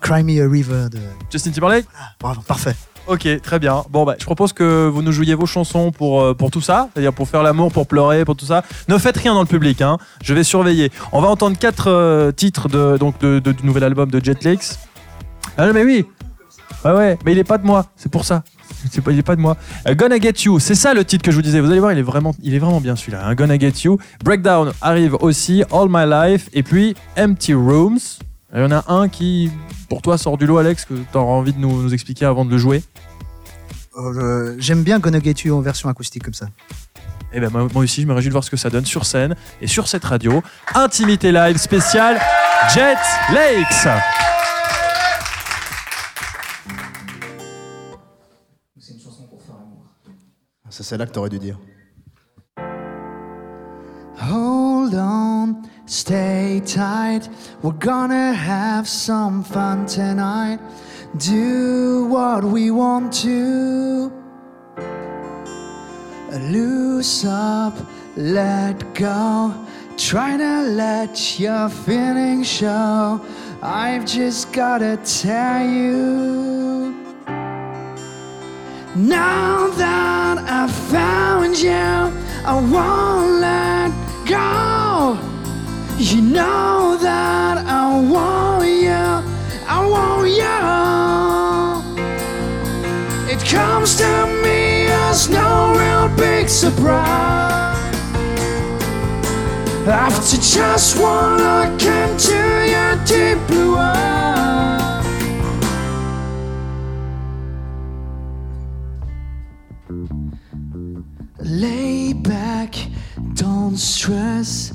[SPEAKER 3] Cry Me a River de.
[SPEAKER 1] Justin Timberlake?
[SPEAKER 3] Ah, bravo, parfait.
[SPEAKER 1] Ok, très bien. Bon, bah, je propose que vous nous jouiez vos chansons pour, euh, pour tout ça, c'est-à-dire pour faire l'amour, pour pleurer, pour tout ça. Ne faites rien dans le public, hein. je vais surveiller. On va entendre quatre euh, titres de, donc de, du nouvel album de Jetlix. Ah non, mais oui Ouais, ouais, mais il est pas de moi, c'est pour ça. C'est pas, il est pas de moi. Euh, Gonna Get You, c'est ça le titre que je vous disais. Vous allez voir, il est vraiment, il est vraiment bien celui-là. hein. Gonna Get You. Breakdown arrive aussi. All My Life. Et puis Empty Rooms. Il y en a un qui, pour toi, sort du lot, Alex, que tu auras envie de nous, nous expliquer avant de le jouer.
[SPEAKER 3] Euh, J'aime bien Gonna Get You en version acoustique comme ça.
[SPEAKER 1] Et ben moi, moi aussi, je me réjouis de voir ce que ça donne sur scène et sur cette radio. Intimité live spéciale Jet Lakes.
[SPEAKER 3] Ça, c'est là que t'aurais dû dire.
[SPEAKER 2] Hold on, stay tight. We're gonna have some fun tonight. Do what we want to. Loose up, let go. Try to let your feelings show. I've just gotta tell you. Now that I've found you, I won't let go. You know that I want you, I want you. It comes to me as no real big surprise. After just one look into your deep blue eyes. Lay back, don't stress.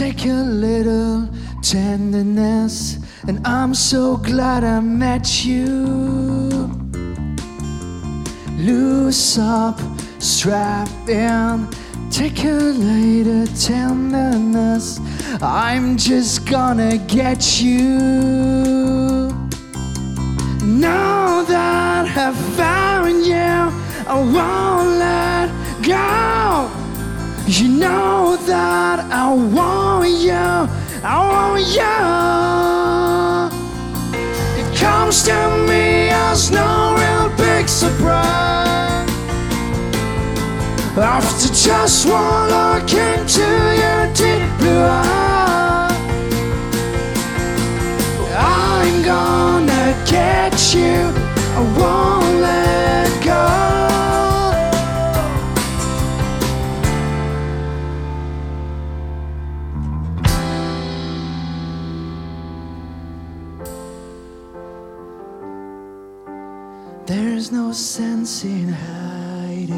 [SPEAKER 2] Take a little tenderness, and I'm so glad I met you. Loose up, strap in. Take a little tenderness. I'm just gonna get you. Now that I've found you, I won't let go. You know that I want you, I want you. It comes to me as no real big surprise. After just one look into your deep blue eyes. I'm gonna get you. I won't let go. There's no sense in hiding.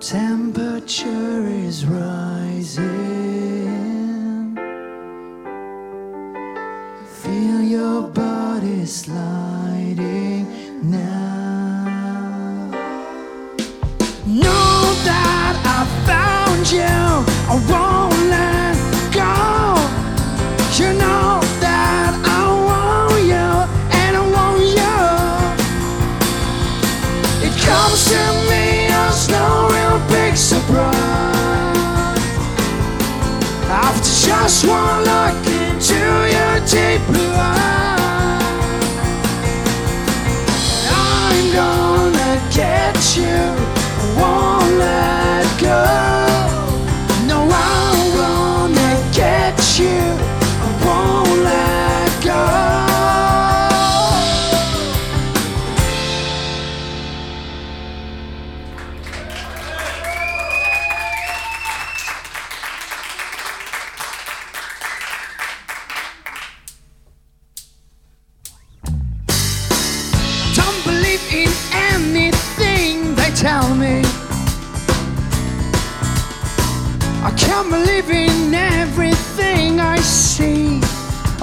[SPEAKER 2] Temperature is rising. Feel your body sliding now. Deep blue eyes, I'm gonna get you.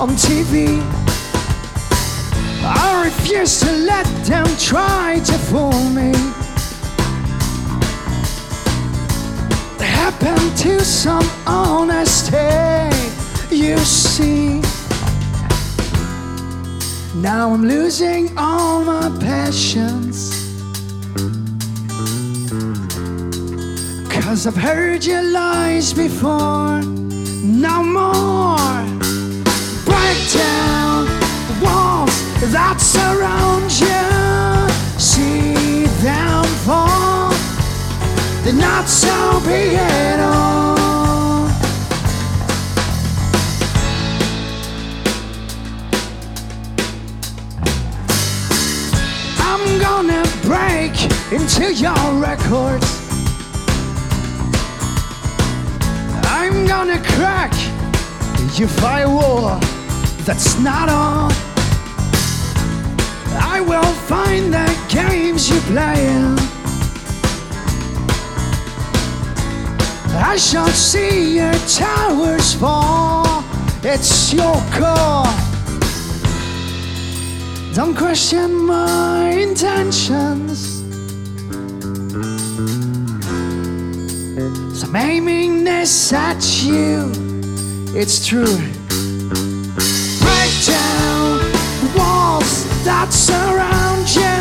[SPEAKER 2] On TV. I refuse to let them try to fool me. It happened to some honesty, you see. Now I'm losing all my passions. Cause I've heard your lies before. No more. Down the walls that surround you. See them fall. They're not so big at all. I'm gonna break into your records. I'm gonna crack your firewall. That's not all. I will find the games you're playing. I shall see your towers fall. It's your call. Don't question my intentions. So I'm aiming this at you. It's true. That surround you.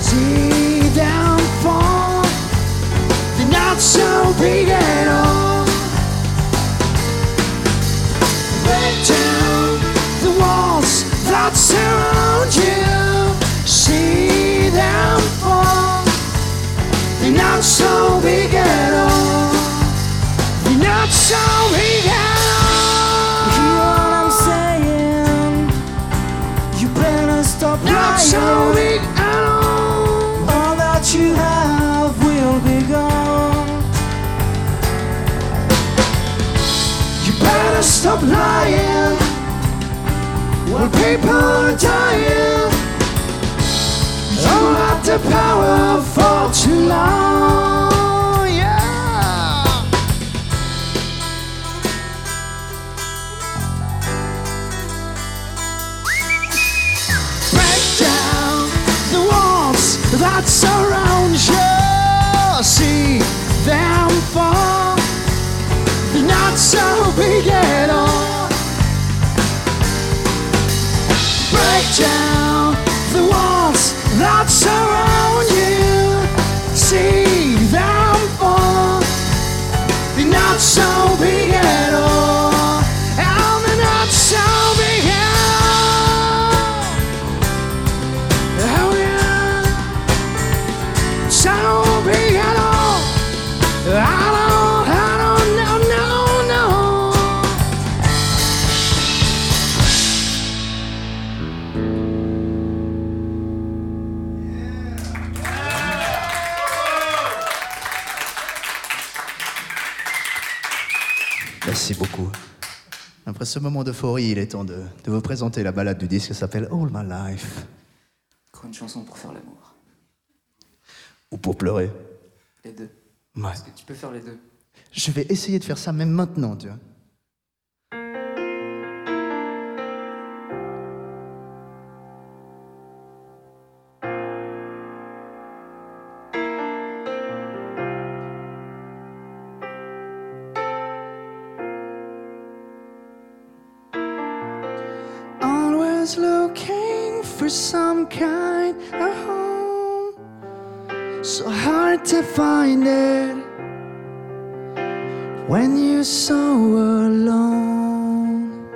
[SPEAKER 2] See them fall. They're not so big at all. Break down the walls that surround you. See them fall. They're not so big at all. They're not so big at all. So
[SPEAKER 7] lying.
[SPEAKER 2] big all.
[SPEAKER 7] All that you have will be gone.
[SPEAKER 2] You better stop lying. When people are dying. Don't let the power fall too long. That surround you. See them fall.
[SPEAKER 3] Ce moment d'euphorie, il est temps de, de vous présenter la balade du disque qui s'appelle All My Life.
[SPEAKER 6] Encore une chanson pour faire l'amour.
[SPEAKER 3] Ou pour pleurer.
[SPEAKER 6] Les deux.
[SPEAKER 3] Ouais.
[SPEAKER 6] Est-ce que tu peux faire les deux?
[SPEAKER 3] Je vais essayer de faire ça même maintenant, tu vois.
[SPEAKER 2] Some kind of home. So hard to find it when you're so alone.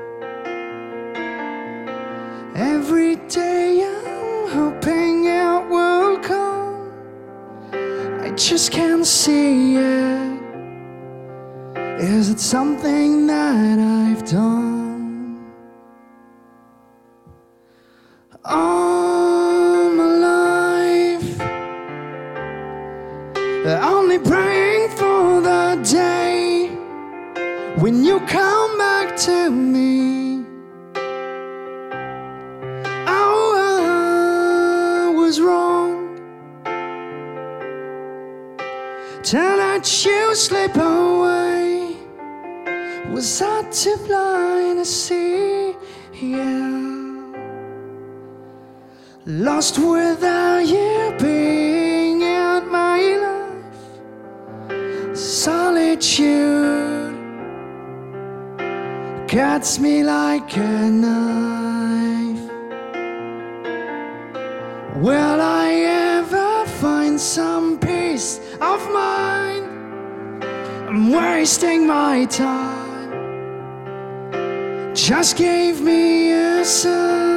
[SPEAKER 2] Every day I'm hoping it will come. I just can't see it. Is it something that I've done? Only praying for the day when you come back to me. Oh, I was wrong to let you slip away. Was I too blind to see? Yeah. Lost without you cuts me like a knife. Will I ever find some peace of mind? I'm wasting my time. Just gave me a sign.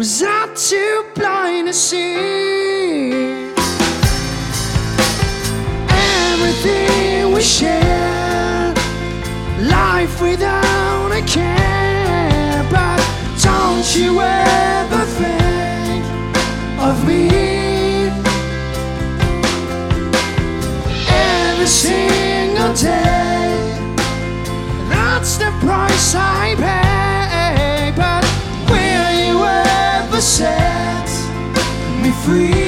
[SPEAKER 2] Was I too blind to see everything we share? Life without a care, but don't you ever set me free?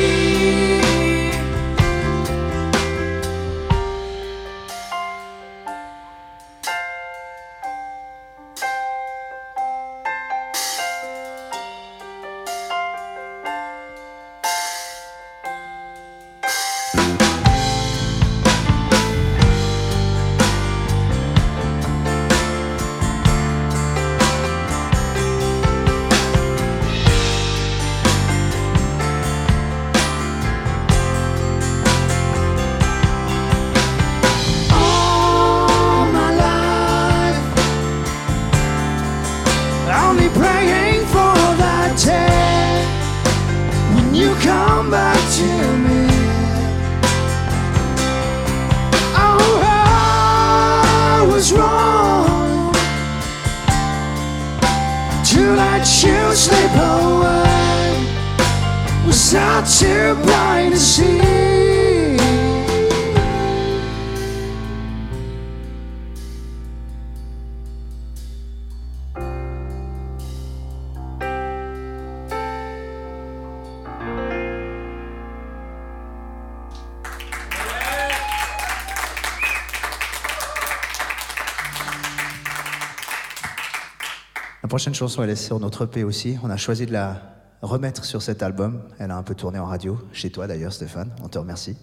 [SPEAKER 3] Prochaine chanson, elle est sur notre EP aussi. On a choisi de la remettre sur cet album. Elle a un peu tourné en radio, chez toi d'ailleurs, Stéphane. On te remercie.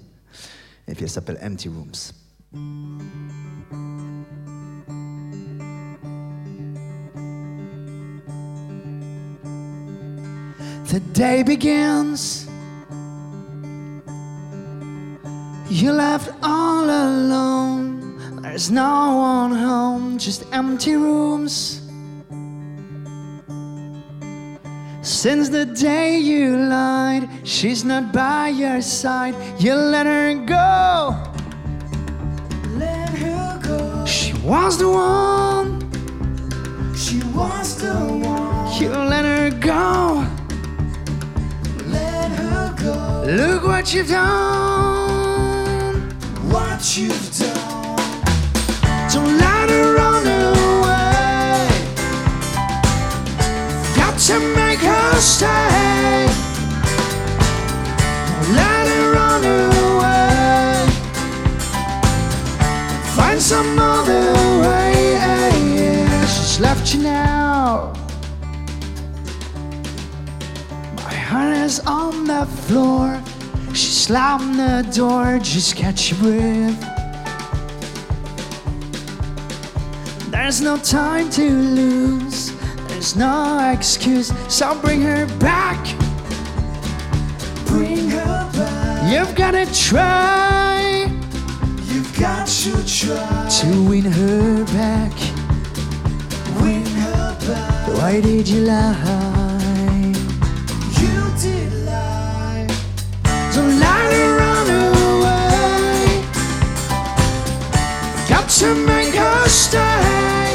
[SPEAKER 3] Et puis elle s'appelle Empty Rooms.
[SPEAKER 2] The day begins. You left all alone. There's no one home, just empty rooms. Since the day you lied, she's not by your side. You let her go. Let her go. She was the one. She was the one. You let her go. Let her go. Look what you've done. What you've done. Some other way. She's left you now. My heart is on the floor. She slammed the door, just catch your breath. There's no time to lose, there's no excuse, so bring her back. Bring her back. You've gotta try. You've got to try to win her back. Win her back. Why did you lie? You did lie. Don't let her run away. Got to make her stay.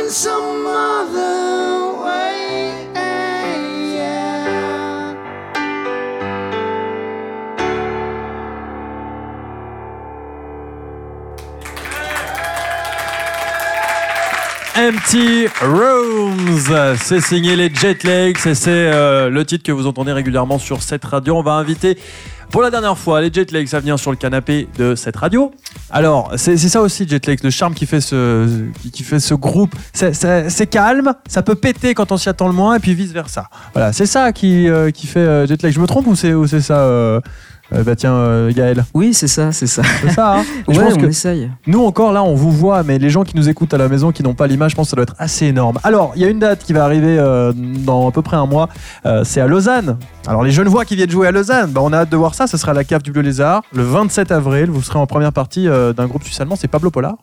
[SPEAKER 2] Find some other
[SPEAKER 1] Empty Rooms, c'est signé les Jetlegs et c'est euh, le titre que vous entendez régulièrement sur cette radio. On va inviter pour la dernière fois les Jetlegs à venir sur le canapé de cette radio. Alors, c'est ça aussi Jetlegs, le charme qui fait ce, qui, fait ce groupe. C'est- calme, ça peut péter quand on s'y attend le moins et puis vice versa. Voilà, c'est ça qui, euh, qui fait euh, Jetlegs. Je me trompe ou c'est ou c'est ça euh, Bah tiens, euh, Gaël.
[SPEAKER 6] Oui, c'est ça, c'est ça.
[SPEAKER 1] C'est ça, hein je pense
[SPEAKER 6] on
[SPEAKER 1] que-
[SPEAKER 6] essaye.
[SPEAKER 1] nous encore là, on vous voit, mais les gens qui nous écoutent à la maison, qui n'ont pas l'image, je pense que ça doit être assez énorme. Alors, il y a une date qui va arriver euh, dans à peu près un mois, c'est à Lausanne. Alors les jeunes voix qui viennent jouer à Lausanne, bah, on a hâte de voir ça, ce sera à la cave du Bleu Lézard, le 27 avril, vous serez en première partie d'un groupe suisse allemand, c'est Pablo Polar.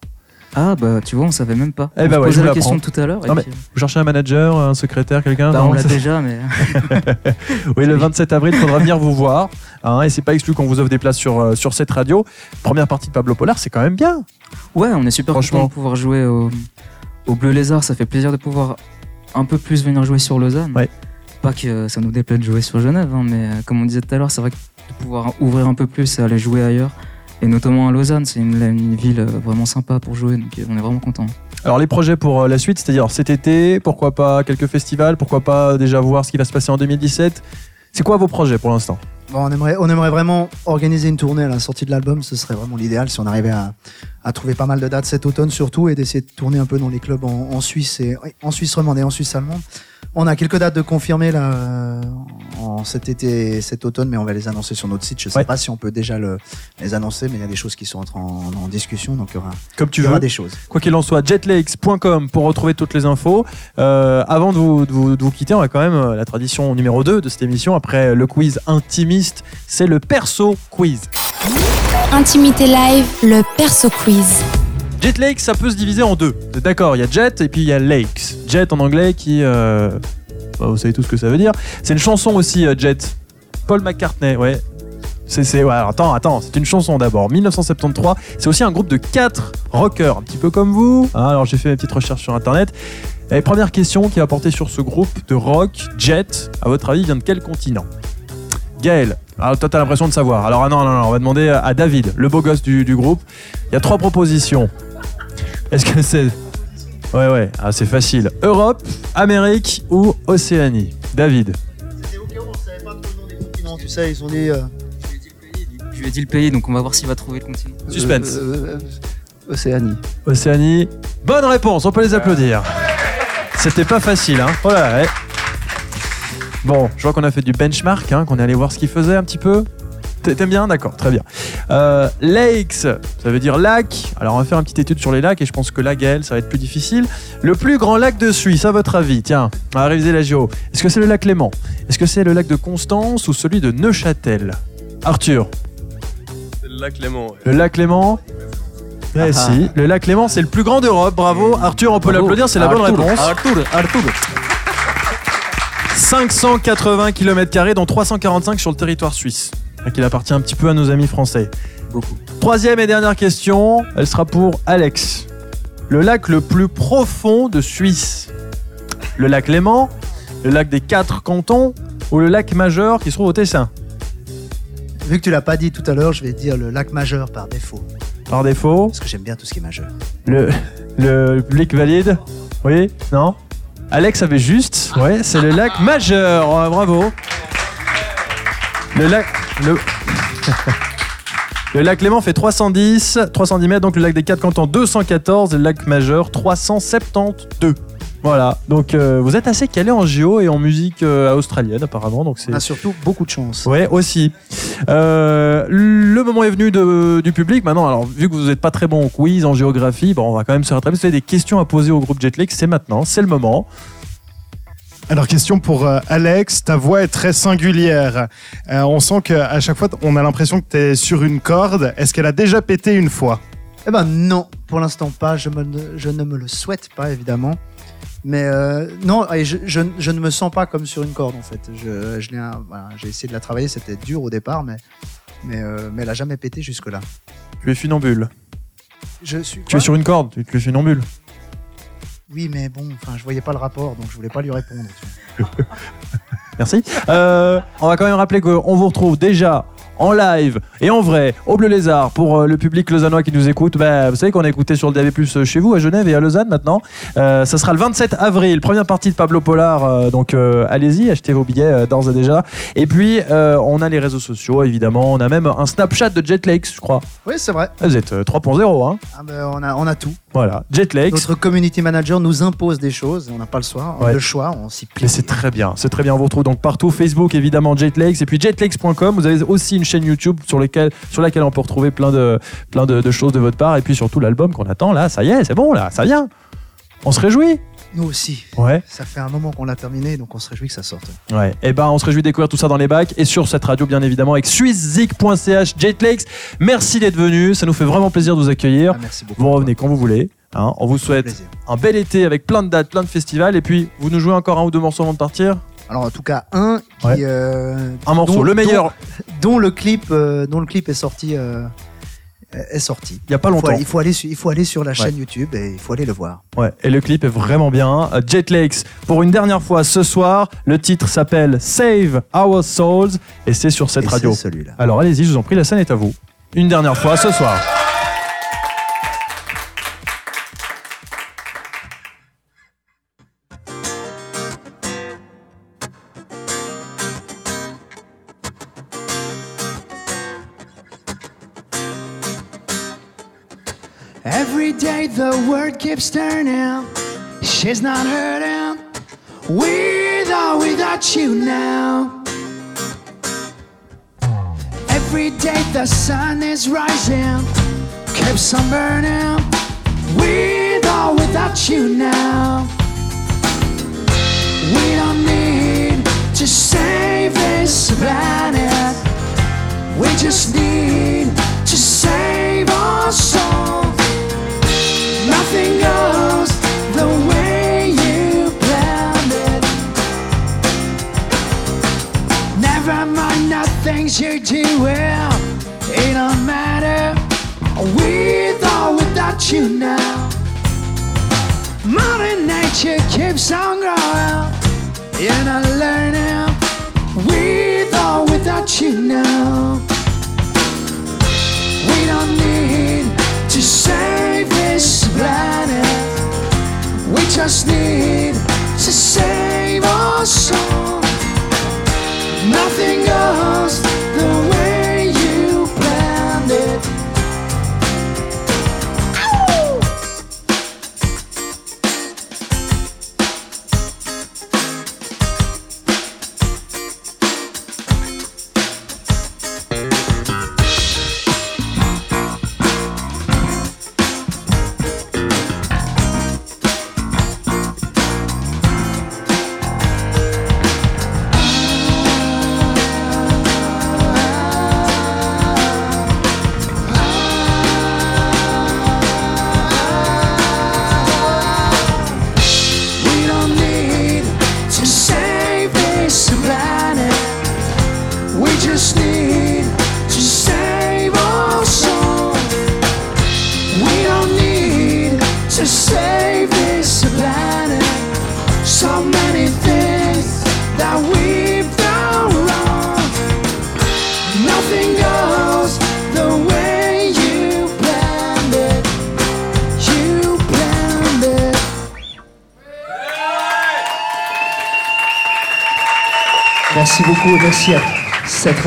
[SPEAKER 6] Ah bah tu vois, on savait même pas.
[SPEAKER 1] Eh
[SPEAKER 6] on
[SPEAKER 1] bah
[SPEAKER 6] se
[SPEAKER 1] ouais, je
[SPEAKER 6] posait
[SPEAKER 1] vous
[SPEAKER 6] la question tout à l'heure. et
[SPEAKER 1] Non, mais-
[SPEAKER 6] puis,
[SPEAKER 1] Vous cherchez un manager, un secrétaire, quelqu'un
[SPEAKER 6] bah, on l'a déjà, mais
[SPEAKER 1] Oui, le 27 avril, il faudra venir vous voir. hein, et c'est pas exclu qu'on vous offre des places sur, euh, sur cette radio. Première partie de Pablo Polar, c'est quand même bien.
[SPEAKER 6] ouais, on est super
[SPEAKER 1] Franchement.
[SPEAKER 6] content de pouvoir jouer au, au Bleu Lézard. Ça fait plaisir de pouvoir un peu plus venir jouer sur Lausanne.
[SPEAKER 1] Ouais.
[SPEAKER 6] Pas que ça nous déplaît de jouer sur Genève, hein, mais euh, comme on disait tout à l'heure, c'est vrai que de pouvoir ouvrir un peu plus et aller jouer ailleurs. Et notamment à Lausanne, c'est une, une ville euh, vraiment sympa pour jouer, donc euh, on est vraiment content.
[SPEAKER 1] Alors les projets pour euh, la suite, c'est-à-dire cet été, pourquoi pas quelques festivals, pourquoi pas déjà voir ce qui va se passer en 2017 C'est quoi vos projets pour l'instant?
[SPEAKER 3] Bon, on, aimerait, on aimerait vraiment organiser une tournée à la sortie de l'album. Ce serait vraiment l'idéal si on arrivait à, à trouver pas mal de dates cet automne surtout et d'essayer de tourner un peu dans les clubs en, en Suisse et en Suisse romande et en Suisse allemande. On a quelques dates de confirmées là euh, en cet été et cet automne, mais on va les annoncer sur notre site. Je sais
[SPEAKER 1] Ouais.
[SPEAKER 3] pas si on peut déjà le, les annoncer, mais il y a des choses qui sont en, en, en discussion, donc il y aura,
[SPEAKER 1] Comme tu
[SPEAKER 3] il y aura
[SPEAKER 1] veux.
[SPEAKER 3] des choses.
[SPEAKER 1] Quoi qu'il en soit, jetlegs.com pour retrouver toutes les infos. Euh, avant de vous, de, vous, de vous quitter, on a quand même euh, la tradition numéro 2 de cette émission. Après le quiz intimiste, c'est le perso quiz.
[SPEAKER 8] Intimité live, le perso quiz.
[SPEAKER 1] Jet Lakes, ça peut se diviser en deux. D'accord, il y a Jet et puis il y a Lakes. Jet en anglais qui... euh, bah, vous savez tout ce que ça veut dire. C'est une chanson aussi, euh, Jet. Paul McCartney, ouais. C'est, ouais, attends, attends, c'est une chanson d'abord. 1973, c'est aussi un groupe de quatre rockers, un petit peu comme vous. Hein, alors j'ai fait mes petites recherches sur internet. Et première question qui va porter sur ce groupe de rock, Jet, à votre avis, vient de quel continent? Gaël, alors toi t'as l'impression de savoir. Alors ah non, non, non, on va demander à David, le beau gosse du, du groupe. Il y a trois propositions. Est-ce que c'est. Ouais, ouais, ah, c'est facile. Europe, Amérique ou Océanie? David.
[SPEAKER 3] C'était au cas où on savait pas trop le nom des continents, tu sais, ils ont dit. euh,
[SPEAKER 6] Je lui ai dit le pays, donc on va voir s'il va trouver le continent.
[SPEAKER 1] Suspense.
[SPEAKER 5] Euh, euh, Océanie.
[SPEAKER 1] Océanie. Bonne réponse, on peut les applaudir. C'était pas facile, hein. Oh là, ouais. Bon, je vois qu'on a fait du benchmark, hein, qu'on est allé voir ce qu'ils faisaient un petit peu. T'a- T'aimes bien? D'accord, très bien. Euh, lakes, ça veut dire lac. Alors on va faire une petite étude sur les lacs et je pense que la Gaëlle, ça va être plus difficile. Le plus grand lac de Suisse, à votre avis? Tiens, on va réviser la géo. Est-ce que c'est le lac Léman? Est-ce que c'est le lac de Constance ou celui de Neuchâtel? Arthur,
[SPEAKER 4] C'est le lac Léman.
[SPEAKER 1] le lac Léman? Eh si, le lac Léman, c'est le plus grand d'Europe. Bravo, Arthur, on peut l'applaudir, c'est la bonne
[SPEAKER 6] Arthur,
[SPEAKER 1] réponse.
[SPEAKER 6] Arthur, Arthur.
[SPEAKER 1] 580 km, dont 345 sur le territoire suisse. Donc il appartient un petit peu à nos amis français.
[SPEAKER 6] Beaucoup.
[SPEAKER 1] Troisième et dernière question, elle sera pour Alex. Le lac le plus profond de Suisse. Le lac Léman, le lac des quatre cantons ou le lac majeur qui se trouve au Tessin?
[SPEAKER 3] Vu que tu l'as pas dit tout à l'heure, je vais dire le lac majeur par défaut.
[SPEAKER 1] Par défaut,
[SPEAKER 3] Parce que j'aime bien tout ce qui est majeur.
[SPEAKER 1] le, le public valide? Oui? Non? Alex avait juste, ouais, c'est le lac majeur, bravo. Le lac, le, le lac Léman fait 310, 310 mètres, donc le lac des quatre cantons 214 et le lac majeur 372. Voilà, donc euh, vous êtes assez calé en géo et en musique euh, australienne apparemment, donc c'est
[SPEAKER 3] On a surtout beaucoup de chance.
[SPEAKER 1] Ouais, aussi. Euh, le moment est venu de- du public. Maintenant, alors vu que vous n'êtes pas très bon en quiz, en géographie, bon, on va quand même se rattraper. Si vous avez des questions à poser au groupe Jetlag, c'est maintenant, c'est le moment.
[SPEAKER 9] Alors, question pour euh, Alex. Ta voix est très singulière. Euh, on sent qu'à chaque fois, on a l'impression que tu es sur une corde. Est-ce qu'elle a déjà pété une fois?
[SPEAKER 3] Eh ben non, pour l'instant pas. Je, me, je ne me le souhaite pas, évidemment. Mais euh, non, et je, je- je ne me sens pas comme sur une corde, en fait. Je, l'ai voilà, J'ai essayé de la travailler, c'était dur au départ, mais, mais, euh, mais elle a jamais pété jusque-là.
[SPEAKER 1] Tu es funambule.
[SPEAKER 3] Je suis
[SPEAKER 1] Tu es sur une corde, tu tu es funambule.
[SPEAKER 3] Oui, mais bon, enfin, je voyais pas le rapport, donc je voulais pas lui répondre.
[SPEAKER 1] Merci. Euh, on va quand même rappeler qu'on vous retrouve déjà en live et en vrai au Bleu Lézard pour euh, le public lausannois qui nous écoute. Bah, vous savez qu'on est écouté sur le DAB+ chez vous à Genève et à Lausanne maintenant. Euh, ça sera le 27 avril, première partie de Pablo Polar. euh, donc euh, allez-y, achetez vos billets euh, d'ores et déjà. Et puis euh, on a les réseaux sociaux évidemment. On a même un Snapchat de Jetlex, je crois.
[SPEAKER 3] Oui, c'est vrai.
[SPEAKER 1] Vous êtes euh, 3.0, hein.
[SPEAKER 3] Ah ben, on, a, on a tout.
[SPEAKER 1] Voilà, Jetlex.
[SPEAKER 3] Notre community manager nous impose des choses, on n'a pas le choix.
[SPEAKER 1] Ouais.
[SPEAKER 3] Le choix, on s'y plie.
[SPEAKER 1] Mais c'est très bien, c'est très bien. On vous retrouve donc partout, Facebook évidemment, Jetlex, et puis jetlex.com. Vous avez aussi une chaîne YouTube sur, lequel, sur laquelle on peut retrouver plein, de, plein de, de choses de votre part, et puis surtout l'album qu'on attend. Là, ça y est, c'est bon, là, ça vient. On se réjouit.
[SPEAKER 3] Nous aussi.
[SPEAKER 1] Ouais.
[SPEAKER 3] Ça fait un moment qu'on l'a terminé, donc on se réjouit que ça sorte.
[SPEAKER 1] Ouais. Et ben, on se réjouit de découvrir tout ça dans les bacs et sur cette radio, bien évidemment, avec swisszik.ch, Jetlex. Merci d'être venu. Ça nous fait vraiment plaisir de vous accueillir.
[SPEAKER 3] Ah, merci beaucoup.
[SPEAKER 1] Vous revenez quand vous voulez. hein. On vous souhaite un bel été avec plein de dates, plein de festivals. Et puis, vous nous jouez encore un ou deux morceaux avant de partir?
[SPEAKER 3] Alors en tout cas un qui
[SPEAKER 1] Ouais.
[SPEAKER 3] euh,
[SPEAKER 1] Un morceau,
[SPEAKER 3] dont-
[SPEAKER 1] le meilleur.
[SPEAKER 3] dont, dont le clip euh, dont le clip est sorti euh, est sorti.
[SPEAKER 1] Il y a pas
[SPEAKER 3] Il faut,
[SPEAKER 1] longtemps.
[SPEAKER 3] il faut aller sur, il faut aller sur la
[SPEAKER 1] Ouais.
[SPEAKER 3] chaîne YouTube et il faut aller le voir.
[SPEAKER 1] Ouais, et le clip est vraiment bien. Euh, Jetlegs, pour une dernière fois ce soir, le titre s'appelle Save Our Souls et c'est sur cette
[SPEAKER 3] Et
[SPEAKER 1] radio.
[SPEAKER 3] celui-là.
[SPEAKER 1] Alors allez-y, je vous en prie, la scène est à vous. Une dernière fois ce soir.
[SPEAKER 2] The word keeps turning. She's not hurting. With or without you now. Every day the sun is rising. Keeps on burning. With or without you now. We don't need to save this planet. We just need to save our soul. Nothing goes the way you planned it. Never mind the things you're doing. It don't matter. With or without you now. Mother Nature keeps on growing. You're. With or without you now. Just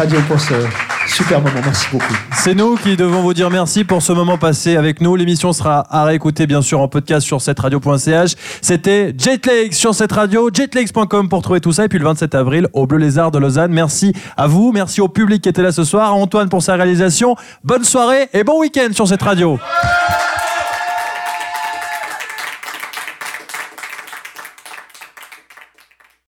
[SPEAKER 2] radio pour ce super moment. Merci beaucoup.
[SPEAKER 1] C'est nous qui devons vous dire merci pour ce moment passé avec nous. L'émission sera à réécouter bien sûr en podcast sur cette radio.ch. C'était Jetlegs sur cette radio, jetlegs.com pour trouver tout ça. Et puis le 27 avril au Bleu Lézard de Lausanne. Merci à vous, merci au public qui était là ce soir, à Antoine pour sa réalisation. Bonne soirée et bon week-end sur cette radio.